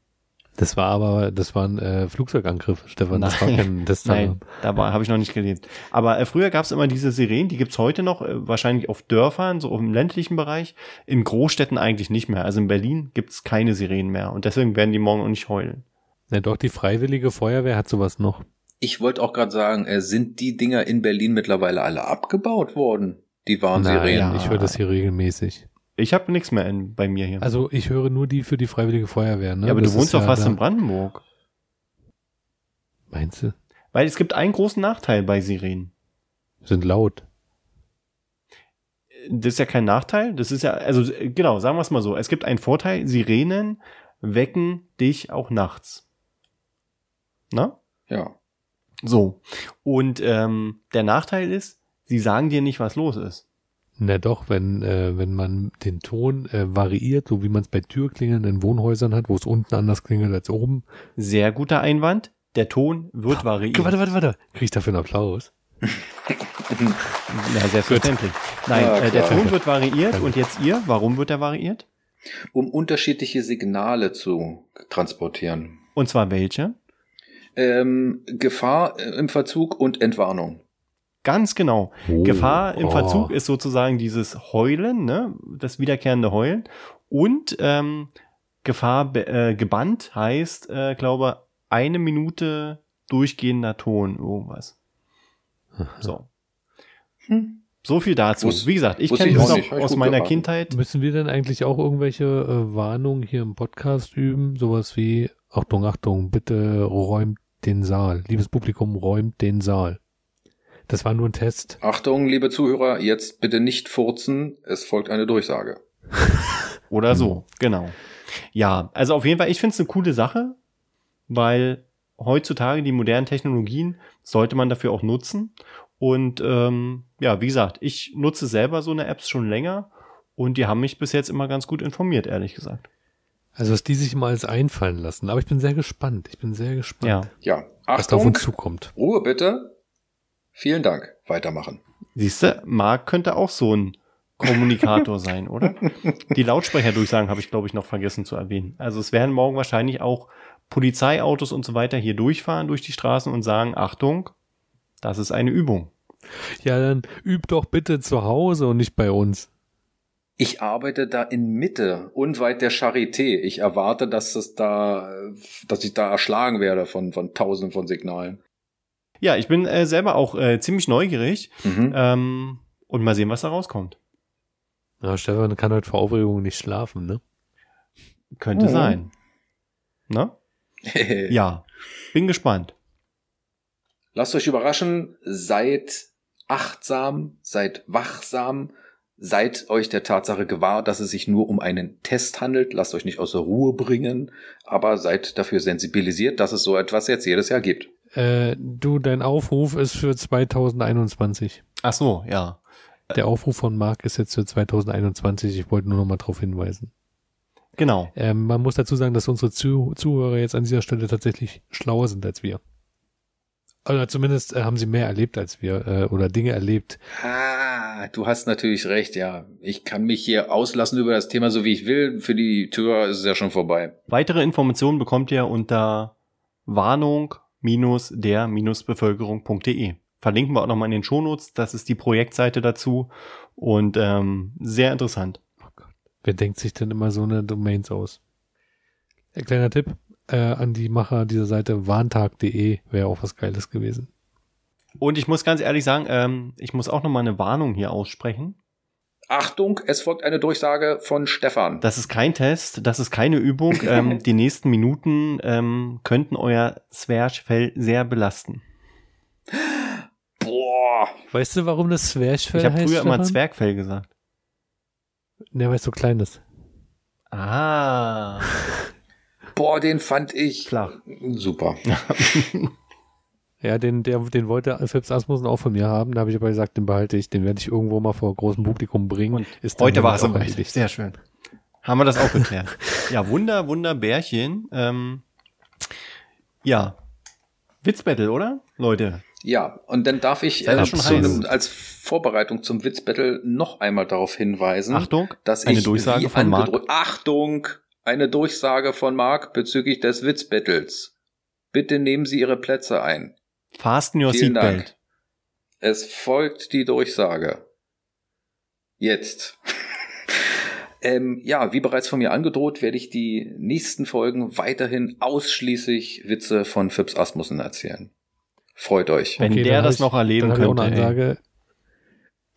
Das war aber, das war ein äh, Flugzeugangriff, Stefan. Das war Nein. kein das Nein, da habe ich noch nicht gelesen. Aber äh, früher gab es immer diese Sirenen, die gibt's heute noch, äh, wahrscheinlich auf Dörfern, so im ländlichen Bereich, in Großstädten eigentlich nicht mehr. Also in Berlin gibt's keine Sirenen mehr und deswegen werden die morgen auch nicht heulen. Ja, doch, die Freiwillige Feuerwehr hat sowas noch. ich wollte auch gerade sagen, äh, sind die Dinger in Berlin mittlerweile alle abgebaut worden? Die Warnsirenen. ja. ich höre das hier regelmäßig. Ich habe nichts mehr in, bei mir hier. Also ich höre nur die für die Freiwillige Feuerwehr. Ne? ja, aber Das du wohnst doch fast da- in Brandenburg. Meinst du? Weil es gibt einen großen Nachteil bei Sirenen. Sind laut. Das ist ja kein Nachteil. Das ist ja, also genau, sagen wir es mal so. Es gibt einen Vorteil, Sirenen wecken dich auch nachts. Na? Ja. So. Und ähm, der Nachteil ist, sie sagen dir nicht, was los ist. Na doch, wenn, äh, wenn man den Ton äh, variiert, so wie man es bei Türklingeln in Wohnhäusern hat, wo es unten anders klingelt als oben. Sehr guter Einwand. Der Ton wird variiert. Warte, warte, warte. Krieg ich dafür einen Applaus? Ja, selbstverständlich. Nein, Ja, äh, der. Ton wird variiert. Und jetzt ihr, warum wird er variiert? Um unterschiedliche Signale zu transportieren. Und zwar welche? Ähm, Gefahr im Verzug und Entwarnung. Ganz genau. Oh. Gefahr im Oh. Verzug ist sozusagen dieses Heulen, ne? das wiederkehrende Heulen. Und ähm, Gefahr äh, gebannt heißt, äh, glaube eine Minute durchgehender Ton, irgendwas. So. Hm. So viel dazu. Wus- Wie gesagt, ich kenne das auch noch aus meiner geraten. Kindheit. Müssen wir denn eigentlich auch irgendwelche äh, Warnungen hier im Podcast üben? Sowas wie, Achtung, Achtung, bitte räumt den Saal. Liebes Publikum, räumt den Saal. Das war nur ein Test. Achtung, liebe Zuhörer, jetzt bitte nicht furzen. Es folgt eine Durchsage. [laughs] Oder so, genau. Ja, also auf jeden Fall, ich finde es eine coole Sache, weil heutzutage die modernen Technologien sollte man dafür auch nutzen. Und ähm, ja, wie gesagt, ich nutze selber so eine Apps schon länger und die haben mich bis jetzt immer ganz gut informiert, ehrlich gesagt. Also, was die sich mal alles einfallen lassen. Aber ich bin sehr gespannt. Ich bin sehr gespannt, Ja. Ja, was da auf Achtung, uns zukommt. Ruhe bitte. Vielen Dank. Weitermachen. Siehst du, Marc könnte auch so ein Kommunikator [laughs] sein, oder? Die Lautsprecherdurchsagen habe ich, glaube ich, noch vergessen zu erwähnen. Also es werden morgen wahrscheinlich auch Polizeiautos und so weiter hier durchfahren durch die Straßen und sagen, Achtung, das ist eine Übung. Ja, dann üb doch bitte zu Hause und nicht bei uns. Ich arbeite da in Mitte, unweit der Charité. Ich erwarte, dass es da, dass ich da erschlagen werde von, von tausenden von Signalen. Ja, ich bin äh, selber auch äh, ziemlich neugierig Mhm. ähm, und mal sehen, was da rauskommt. Ja, Stefan kann heute vor Aufregung nicht schlafen, ne? Könnte Mhm. sein. Ne? [laughs] Ja, bin gespannt. Lasst euch überraschen, seid achtsam, seid wachsam, seid euch der Tatsache gewahr, dass es sich nur um einen Test handelt. Lasst euch nicht aus der Ruhe bringen, aber seid dafür sensibilisiert, dass es so etwas jetzt jedes Jahr gibt. Äh, du, dein Aufruf ist für 2021. Ach so, ja. Der Aufruf von Marc ist jetzt für 2021. Ich wollte nur noch mal darauf hinweisen. Genau. Ähm, man muss dazu sagen, dass unsere Zuh Zuhörer jetzt an dieser Stelle tatsächlich schlauer sind als wir. Oder zumindest äh, haben sie mehr erlebt als wir äh, oder Dinge erlebt. Ah, du hast natürlich recht, ja. Ich kann mich hier auslassen über das Thema so wie ich will. Für die Tür ist es ja schon vorbei. Weitere Informationen bekommt ihr unter warnung-der-bevölkerung.de. Verlinken wir auch nochmal in den Shownotes. Das ist die Projektseite dazu und ähm, sehr interessant. Oh Gott. Wer denkt sich denn immer so eine Domains aus? Ein kleiner Tipp äh, an die Macher dieser Seite, warntag.de wäre auch was Geiles gewesen. Und ich muss ganz ehrlich sagen, ähm, ich muss auch nochmal eine Warnung hier aussprechen. Achtung, es folgt eine Durchsage von Stefan. Das ist kein Test, das ist keine Übung. ähm, [laughs] die nächsten Minuten ähm, könnten euer Zwerchfell sehr belasten. Boah. Weißt du, warum das Zwerchfell Ich habe heißt? früher immer Stefan? Zwergfell gesagt. Ne, weil es so klein ist. Ah, Boah, den fand ich flach. super. [laughs] Ja, den, der, den wollte Phipps Asmussen auch von mir haben. Da habe ich aber gesagt, den behalte ich. Den werde ich irgendwo mal vor großem Publikum bringen. Und Ist Heute war es soweit. erledigt. Sehr schön. Haben wir das auch geklärt. [laughs] ja, Wunder, Wunder, Bärchen. Ähm, ja. Witzbattle, oder? Leute. Ja, und dann darf ich äh, schon zu heiß? einem, als Vorbereitung zum Witzbattle noch einmal darauf hinweisen, Achtung, dass eine ich Durchsage von Marc. Achtung, eine Durchsage von Marc bezüglich des Witzbattles. Bitte nehmen Sie Ihre Plätze ein. Fasten your Vielen seatbelt. Dank. Es folgt die Durchsage. Jetzt. [laughs] ähm, ja, wie bereits von mir angedroht, werde ich die nächsten Folgen weiterhin ausschließlich Witze von Phipps Asmussen erzählen. Freut euch. Wenn Okay, der das hab noch erleben dann hab ich auch könnte.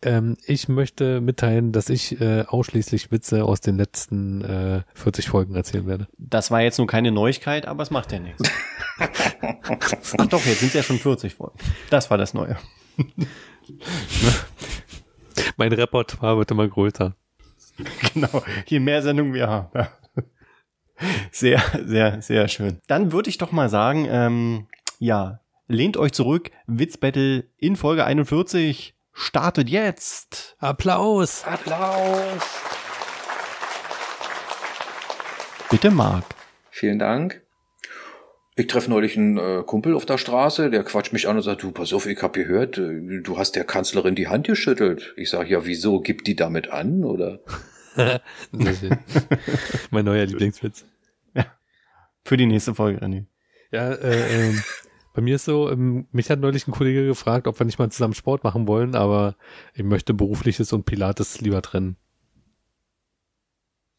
Ähm, ich möchte mitteilen, dass ich äh, ausschließlich Witze aus den letzten äh, 40 Folgen erzählen werde. Das war jetzt nur keine Neuigkeit, aber es macht ja nichts. [laughs] Ach doch, jetzt sind es ja schon 40 Folgen. Das war das Neue. [laughs] Mein Repertoire wird immer größer. Genau. Je mehr Sendungen wir haben. Ja. Sehr, sehr, sehr schön. Dann würde ich doch mal sagen, ähm, ja, lehnt euch zurück. Witzbattle in Folge 41 startet jetzt. Applaus! Applaus! Bitte, Marc. Vielen Dank. Ich treffe neulich einen äh, Kumpel auf der Straße, der quatscht mich an und sagt, du, pass auf, ich hab gehört, äh, du hast der Kanzlerin die Hand geschüttelt. Ich sag, ja, wieso? Gibt die damit an, oder? [laughs] Mein neuer Lieblingswitz. Für die nächste Folge, René. Ja, äh, ähm, bei mir ist so, ähm, mich hat neulich ein Kollege gefragt, ob wir nicht mal zusammen Sport machen wollen, aber ich möchte berufliches und Pilates lieber trennen.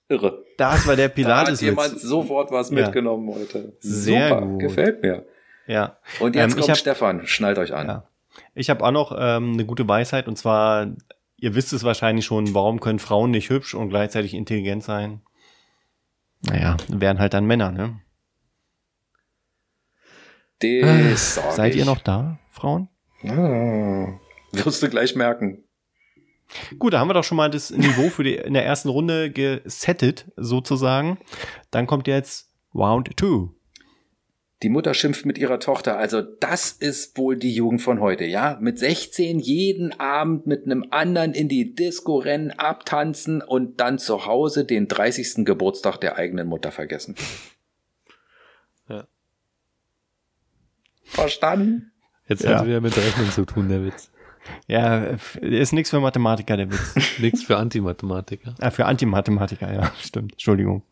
Irre. Das war der Da hat Pilates. jemand sofort was Ja. mitgenommen heute. Sehr Super, gut. gefällt mir. Ja. Und jetzt Ähm, ich kommt hab- Stefan, schnallt euch an. Ja. Ich habe auch noch ähm, eine gute Weisheit und zwar, ihr wisst es wahrscheinlich schon, warum können Frauen nicht hübsch und gleichzeitig intelligent sein? Naja, wären halt dann Männer, ne? Das sag Seid ich. ihr noch da, Frauen? Ah, wirst du gleich merken. Gut, da haben wir doch schon mal das Niveau für die in der ersten Runde gesettet, sozusagen. Dann kommt jetzt Round 2. Die Mutter schimpft mit ihrer Tochter. Also das ist wohl die Jugend von heute, ja? Mit 16 jeden Abend mit einem anderen in die Disco rennen, abtanzen und dann zu Hause den 30. Geburtstag der eigenen Mutter vergessen. Verstanden? Jetzt Ja. hat es wieder mit Rechnen zu tun, der Witz. Ja, ist nichts für Mathematiker, der Witz. [laughs] Nichts für Antimathematiker. ah, für Antimathematiker, ja, stimmt. Entschuldigung.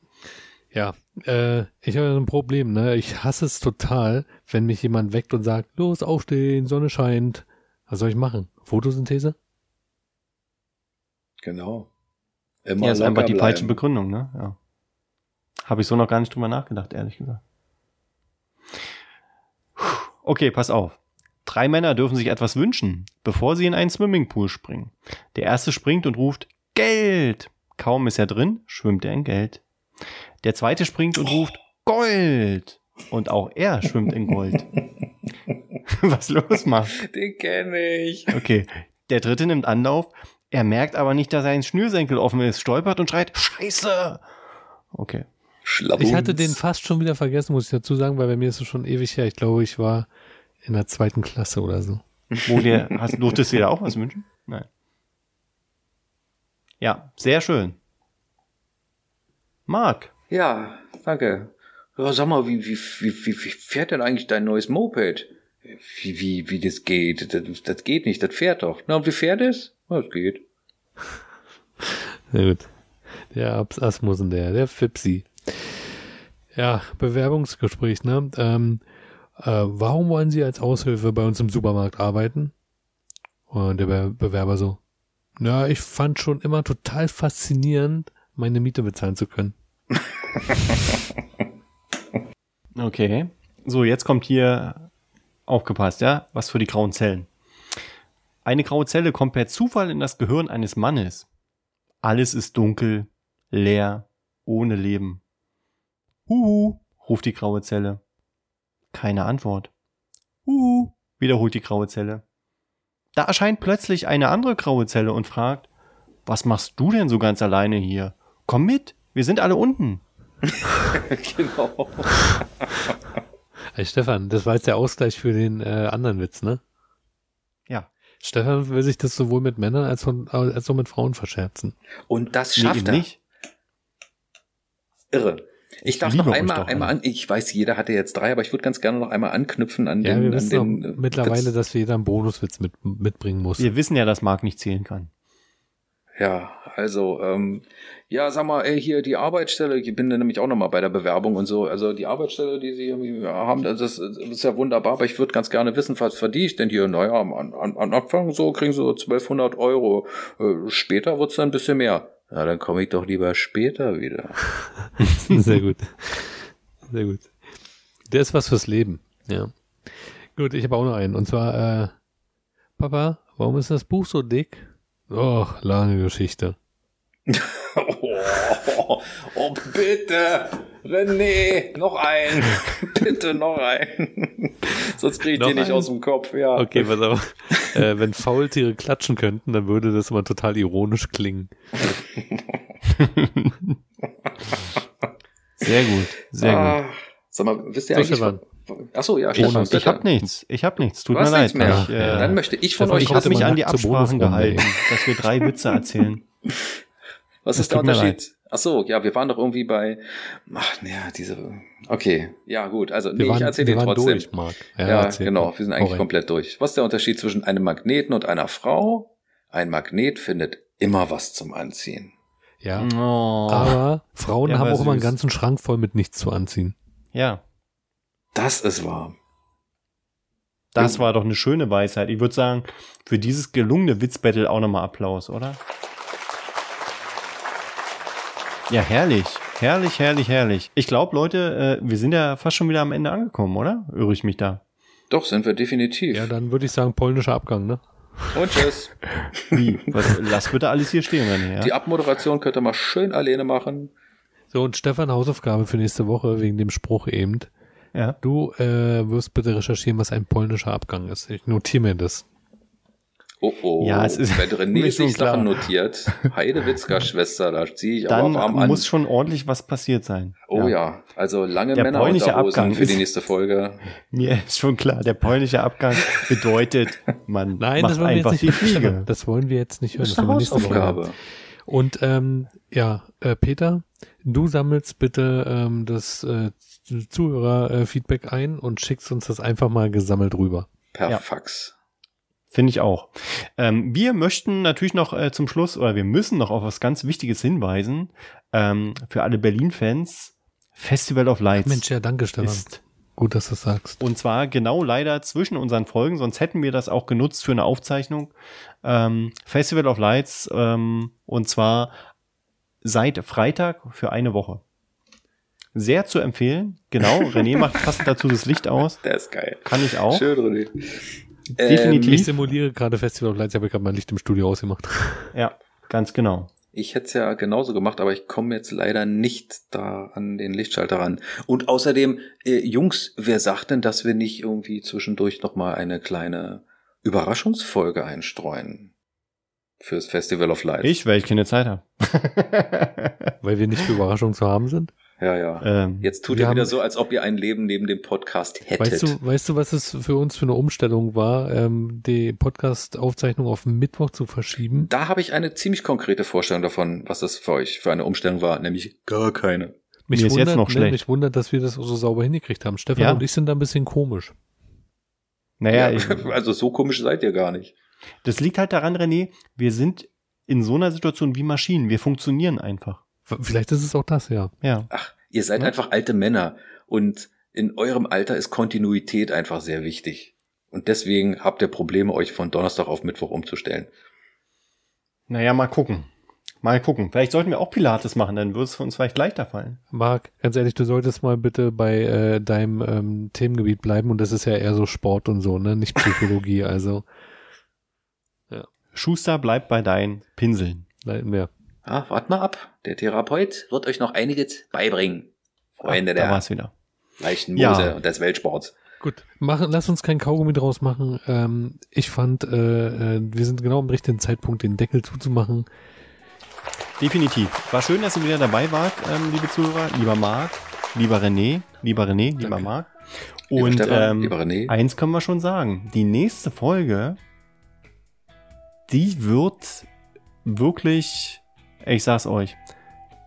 Ja, äh, ich habe ein Problem, ne? Ich hasse es total, wenn mich jemand weckt und sagt, los, aufstehen, Sonne scheint. Was soll ich machen? Photosynthese? Genau. Immer Ja, ist einfach die falsche bleiben. Begründung, ne? Ja. Habe ich so noch gar nicht drüber nachgedacht, ehrlich gesagt. Okay, pass auf. Drei Männer dürfen sich etwas wünschen, bevor sie in einen Swimmingpool springen. Der erste springt und ruft Geld. Kaum ist er drin, schwimmt er in Geld. Der zweite springt und ruft Gold. Und auch er schwimmt in Gold. [laughs] Was los, macht? Den kenne ich. Okay. Der dritte nimmt Anlauf. Er merkt aber nicht, dass sein Schnürsenkel offen ist, stolpert und schreit Scheiße. Okay. Schlabunz. Ich hatte den fast schon wieder vergessen, muss ich dazu sagen, weil bei mir ist es schon ewig her. Ich glaube, ich war in der zweiten Klasse oder so. Wo dir, hast, durftest du dir da auch was wünschen? Nein. Ja, sehr schön. Marc, Ja, danke. Ja, sag mal, wie, wie, wie, wie, fährt denn eigentlich dein neues Moped? Wie, wie, wie das geht? Das, das geht nicht, das fährt doch. Na, und wie fährt es? Na, es geht. [laughs] Sehr gut. Der Asmussen, der, der Fipsi. Ja, Bewerbungsgespräch, ne? Ähm, äh, warum wollen Sie als Aushilfe bei uns im Supermarkt arbeiten? Und der Be Bewerber so, ja, ich fand schon immer total faszinierend, meine Miete bezahlen zu können. [laughs] Okay. So, jetzt kommt hier aufgepasst, ja? Was für die grauen Zellen. Eine graue Zelle kommt per Zufall in das Gehirn eines Mannes. Alles ist dunkel, leer, ohne Leben. Huhu, ruft die graue Zelle. Keine Antwort. Huhu, wiederholt die graue Zelle. Da erscheint plötzlich eine andere graue Zelle und fragt, was machst du denn so ganz alleine hier? Komm mit, wir sind alle unten. [laughs] genau. Hey Stefan, das war jetzt der Ausgleich für den äh, anderen Witz, ne? Ja. Stefan will sich das sowohl mit Männern als, von, als auch mit Frauen verscherzen. Und das Nee, schafft eben er. nicht. Irre. Ich darf noch einmal, doch einmal an, ich weiß, jeder hatte jetzt drei, aber ich würde ganz gerne noch einmal anknüpfen an Ja, den, wir an wissen den auch äh, mittlerweile, Witz. dass jeder einen Bonuswitz mit, mitbringen muss. Wir wissen ja, dass Marc nicht zählen kann. Ja, also, ähm, ja, sag mal, ey, hier die Arbeitsstelle, ich bin da nämlich auch nochmal bei der Bewerbung und so, also die Arbeitsstelle, die Sie irgendwie haben, das ist, das ist ja wunderbar, aber ich würde ganz gerne wissen, was verdiene ich denn hier? Naja, am, am, am Anfang so kriegen Sie so 1200 Euro, äh, später wird's dann ein bisschen mehr. Ja, dann komme ich doch lieber später wieder. [laughs] Sehr gut. Sehr gut. Der ist was fürs Leben. Ja. Gut, ich habe auch noch einen. Und zwar, äh, Papa, warum ist das Buch so dick? Oh, lange Geschichte. [laughs] Oh, oh, bitte, René, noch ein, [laughs] bitte noch ein. [laughs] Sonst kriege ich Noch den nicht einen? aus dem Kopf, ja. Okay, pass auf. äh, wenn Faultiere klatschen könnten, dann würde das immer total ironisch klingen. [laughs] Sehr gut, sehr gut. Ah, sag mal, wisst ihr So, eigentlich... Stefan. Achso, ja, Stefan, ich habe nichts, ich habe nichts, tut Du mir hast leid. nichts mehr. Ich, äh, Dann möchte ich von Stefan, euch ich habe hatte mich an die Absprachen gehalten, dass wir drei Witze erzählen. Was Das ist der Unterschied? Ach so, ja, wir waren doch irgendwie bei. Ach, naja, diese. Okay, ja, gut. Also, nee, Wir waren, ich erzähle waren trotzdem. durch, Marc. Ja, erzähl. genau. Wir sind eigentlich rein. komplett durch. Was ist der Unterschied zwischen einem Magneten und einer Frau? Ein Magnet findet immer was zum Anziehen. Ja, Oh, aber Frauen Ja, haben auch immer einen ganzen Schrank voll mit nichts zu anziehen. ja, Das ist wahr. das war doch eine schöne Weisheit. Ich würde sagen, für dieses gelungene Witzbattle auch nochmal Applaus, oder? Ja, herrlich. Herrlich, herrlich, herrlich. Ich glaube, Leute, äh, wir sind ja fast schon wieder am Ende angekommen, oder? Irre ich mich da? Doch, sind wir definitiv. Ja, dann würde ich sagen, polnischer Abgang, ne? und tschüss. [laughs] Wie? Was, lass bitte alles hier stehen, René. Die Ja? Abmoderation könnt ihr mal schön alleine machen. So, und Stefan, Hausaufgabe für nächste Woche wegen dem Spruch eben. ja. Du äh, wirst bitte recherchieren, was ein polnischer Abgang ist. Ich notiere mir das. Oh oh. Ja, es ist Wenn René sich klar. Sachen notiert, Heidewitzka [laughs] Schwester, da ziehe ich Dann aber warm an. muss schon ordentlich was passiert sein. Oh ja, also lange Der Männer Abgang für die nächste Folge. [laughs] Mir ist schon klar, der polnische Abgang bedeutet, [laughs] man Nein, macht das wollen wir einfach jetzt die nicht hören. Fliege. Das wollen wir jetzt nicht hören. Das ist eine. Hausaufgabe. Und ähm, ja, äh, Peter, du sammelst bitte ähm, das äh, Zuhörer-Feedback ein und schickst uns das einfach mal gesammelt rüber. Per Ja. Fax. Finde ich auch. Ähm, wir möchten natürlich noch äh, zum Schluss, oder wir müssen noch auf was ganz Wichtiges hinweisen. Ähm, für alle Berlin-Fans, Festival of Lights Mensch, ja, danke, Stefan. ist Gut, dass du das sagst. Und zwar genau leider zwischen unseren Folgen, sonst hätten wir das auch genutzt für eine Aufzeichnung. Ähm, Festival of Lights ähm, und zwar seit Freitag für eine Woche. Sehr zu empfehlen. Genau, René [laughs] macht passend dazu das Licht aus. Der ist geil. Kann ich auch. Schön, René. Definitiv. Ich simuliere gerade Festival of Lights, ich habe gerade mein Licht im Studio ausgemacht. [laughs] Ja, ganz genau. Ich hätte es ja genauso gemacht, aber ich komme jetzt leider nicht da an den Lichtschalter ran. Und außerdem, äh, Jungs, wer sagt denn, dass wir nicht irgendwie zwischendurch nochmal eine kleine Überraschungsfolge einstreuen? Fürs Festival of Lights. Ich, weil ich keine Zeit habe. [laughs] Weil wir nicht für Überraschungen zu haben sind. Ja, ja. ähm, Jetzt tut ihr wieder haben- so, als ob ihr ein Leben neben dem Podcast hättet. Weißt du, weißt du, was es für uns für eine Umstellung war, ähm, die Podcast-Aufzeichnung auf Mittwoch zu verschieben? da habe ich eine ziemlich konkrete Vorstellung davon, was das für euch für eine Umstellung war, nämlich gar keine. Mich Mir ist wundert, jetzt noch ne, schlecht. mich wundert, dass wir das so sauber hingekriegt haben. Stefan Ja. und ich sind da ein bisschen komisch. Naja, Ja, ich, [laughs] also so komisch seid ihr gar nicht. das liegt halt daran, René, wir sind in so einer Situation wie Maschinen. Wir funktionieren einfach. Vielleicht ist es auch das, ja. Ja. Ach, ihr seid Ja. einfach alte Männer und in eurem Alter ist Kontinuität einfach sehr wichtig. Und deswegen habt ihr Probleme, euch von Donnerstag auf Mittwoch umzustellen. Naja, mal gucken. Mal gucken. Vielleicht sollten wir auch Pilates machen, dann würde es für uns vielleicht leichter fallen. Marc, ganz ehrlich, du solltest mal bitte bei äh, deinem ähm, Themengebiet bleiben und das ist ja eher so Sport und so, ne? Nicht Psychologie, [laughs] also Schuster, bleib bei deinen Pinseln. nein, mehr. Ah, wart mal ab. Der Therapeut wird euch noch einiges beibringen. Freunde Ah, da der war's wieder. leichten Ja. Mose und des Weltsports. Gut, machen, lass uns kein Kaugummi draus machen. Ähm, ich fand, äh, äh, wir sind genau am richtigen Zeitpunkt, den Deckel zuzumachen. Definitiv. War schön, dass ihr wieder dabei wart, ähm, liebe Zuhörer. Lieber Marc, lieber René, lieber René, lieber Danke. Marc. Lieber Und Stefan, ähm, lieber René. eins können wir schon sagen. Die nächste Folge, die wird wirklich, ich sag's euch,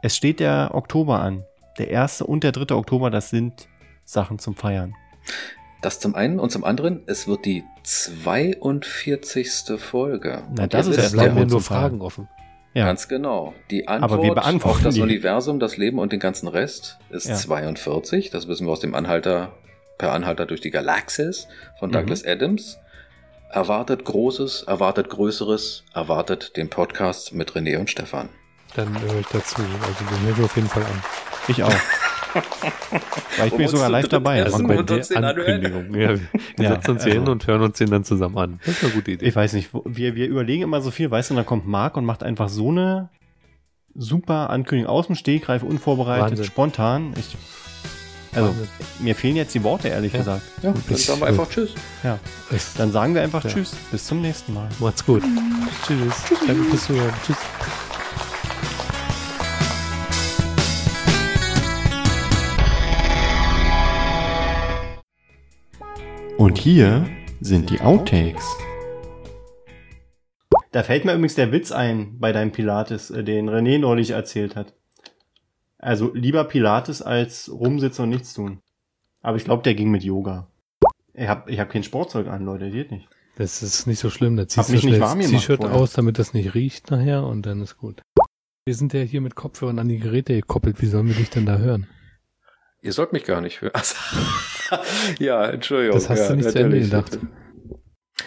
es steht der Oktober an. Der erste und der dritte Oktober, das sind Sachen zum Feiern. Das zum einen und zum anderen, es wird die 42. Folge. Na, Und das ist Da ja bleiben mir nur. Fragen offen. Ja. Ganz genau. Die Aber Antwort wir beantworten auf das die. Universum, das Leben und den ganzen Rest ist Ja. 42. Das wissen wir aus dem Anhalter, per Anhalter durch die Galaxis von Mhm. Douglas Adams. Erwartet Großes, erwartet Größeres, erwartet den Podcast mit René und Stefan. Dann höre ich dazu. Also den höre ich auf jeden Fall an. Ich auch. [laughs] Weil ich bin sogar live dabei. Also bei der uns den anhören. Ankündigung. Ja, wir Ja, setzen uns hier also- hin und hören uns den dann zusammen an. Das ist eine gute Idee. Ich weiß nicht, wir, wir überlegen immer so viel, weißt du, und dann kommt Marc und macht einfach so eine super Ankündigung aus dem Stegreif, unvorbereitet, Wahnsinn. spontan. Ich, also, Wahnsinn. mir fehlen jetzt die Worte, ehrlich Ja. gesagt. Ja, dann sagen wir einfach Tschüss. Ja, dann sagen wir einfach Ja. Tschüss, bis zum nächsten Mal. Macht's gut. Tschüss. Danke fürs Zuhören. Tschüss. Und hier sind die Outtakes. Da fällt mir übrigens der Witz ein bei deinem Pilates, äh, den René neulich erzählt hat. Also lieber Pilates als rumsitzen und nichts tun. Aber ich glaube, der ging mit Yoga. Ich habe ich hab kein Sportzeug an, Leute, geht nicht. Das ist nicht so schlimm. Da ziehst Hab mich du nicht schnell warm das gemacht T-Shirt aus, damit das nicht riecht nachher und dann ist gut. Wir sind ja hier mit Kopfhörern an die Geräte gekoppelt. Wie sollen wir dich denn da hören? Ihr sollt mich gar nicht hören. [laughs] ja, Entschuldigung. Das hast ja, du nicht zu Ende gedacht.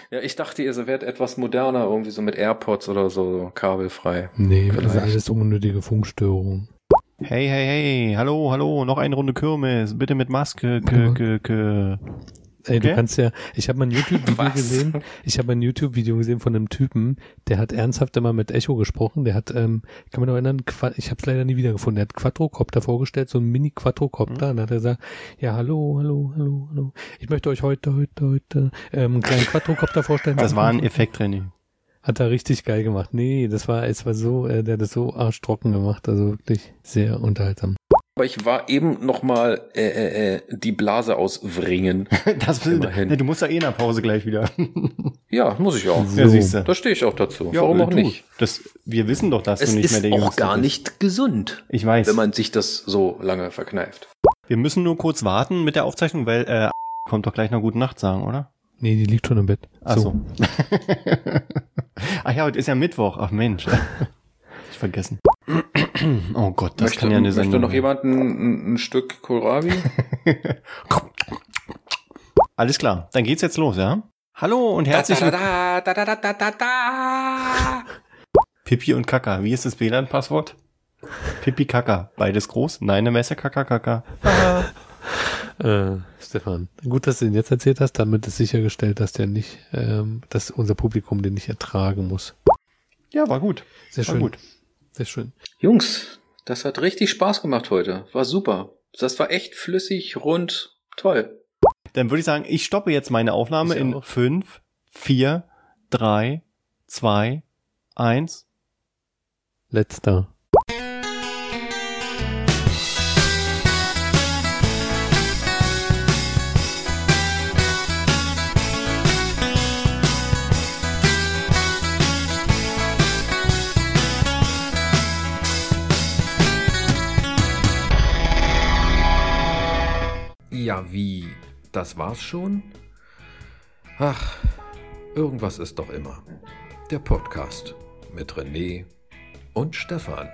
Ja, ich dachte, ihr werdet etwas moderner, irgendwie so mit AirPods oder so, kabelfrei. Nee, das ist Vielleicht. alles unnötige Funkstörungen. Hey, hey, hey, hallo, hallo, noch eine Runde Kirmes, bitte mit Maske. K, k, k. Ey, Okay. du kannst ja, ich habe mal ein [laughs] YouTube-Video gesehen, ich habe ein YouTube-Video gesehen von einem Typen, der hat ernsthaft immer mit Echo gesprochen, der hat, ähm, ich kann mich noch erinnern, Qua- ich habe es leider nie wiedergefunden, der hat Quadrocopter vorgestellt, so ein Mini-Quadrocopter, und dann hat er gesagt, ja, hallo, hallo, hallo, hallo, ich möchte euch heute, heute, heute, ähm, einen kleinen Quadrocopter vorstellen. Das war ein Effekt, René. Hat er richtig geil gemacht. Nee, das war, es war so, äh, der hat das so arschtrocken gemacht, also wirklich sehr unterhaltsam. Aber ich war eben noch mal äh, äh, äh, die Blase auswringen. [laughs] Das, Immerhin. ne, du musst ja eh nach Pause gleich wieder. [laughs] Ja, muss ich auch. So. Ja, siehst du. Da stehe ich auch dazu. Ja, Warum äh, auch du. nicht? Das, wir wissen doch, dass Es du nicht mehr ist der auch Jüngste gar bist. nicht gesund, Ich weiß. wenn man sich das so lange verkneift. wir müssen nur kurz warten mit der Aufzeichnung, weil äh, kommt doch gleich noch Gute Nacht sagen, oder? Nee, die liegt schon im Bett. Ach so. [laughs] Ach ja, heute ist ja Mittwoch. Ach Mensch. ich vergessen. [clears throat] oh Gott, das möchte, kann ja eine möchte Sendung noch werden. jemand ein, ein Stück Kohlrabi? [laughs] Alles klar, dann geht's jetzt los, ja? Hallo und herzlich willkommen. da, da, da, da, da, da, da. [laughs] Pipi und Kaka. Wie ist das WLAN-Passwort? Pipi Kaka. Beides groß? Nein, eine Messe Kaka Kaka. Äh, Stefan, gut, dass du den jetzt erzählt hast, damit ist sichergestellt, dass der nicht, ähm, dass unser Publikum den nicht ertragen muss. Ja, war gut. Sehr War schön. gut. Sehr schön. Jungs, das hat richtig Spaß gemacht heute. War super. Das war echt flüssig, rund, toll. Dann würde ich sagen, ich stoppe jetzt meine Aufnahme Ich in auch. 5, 4, 3, 2, 1. Letzter. Das war's schon? Ach, irgendwas ist doch immer. Der Podcast mit René und Stefan.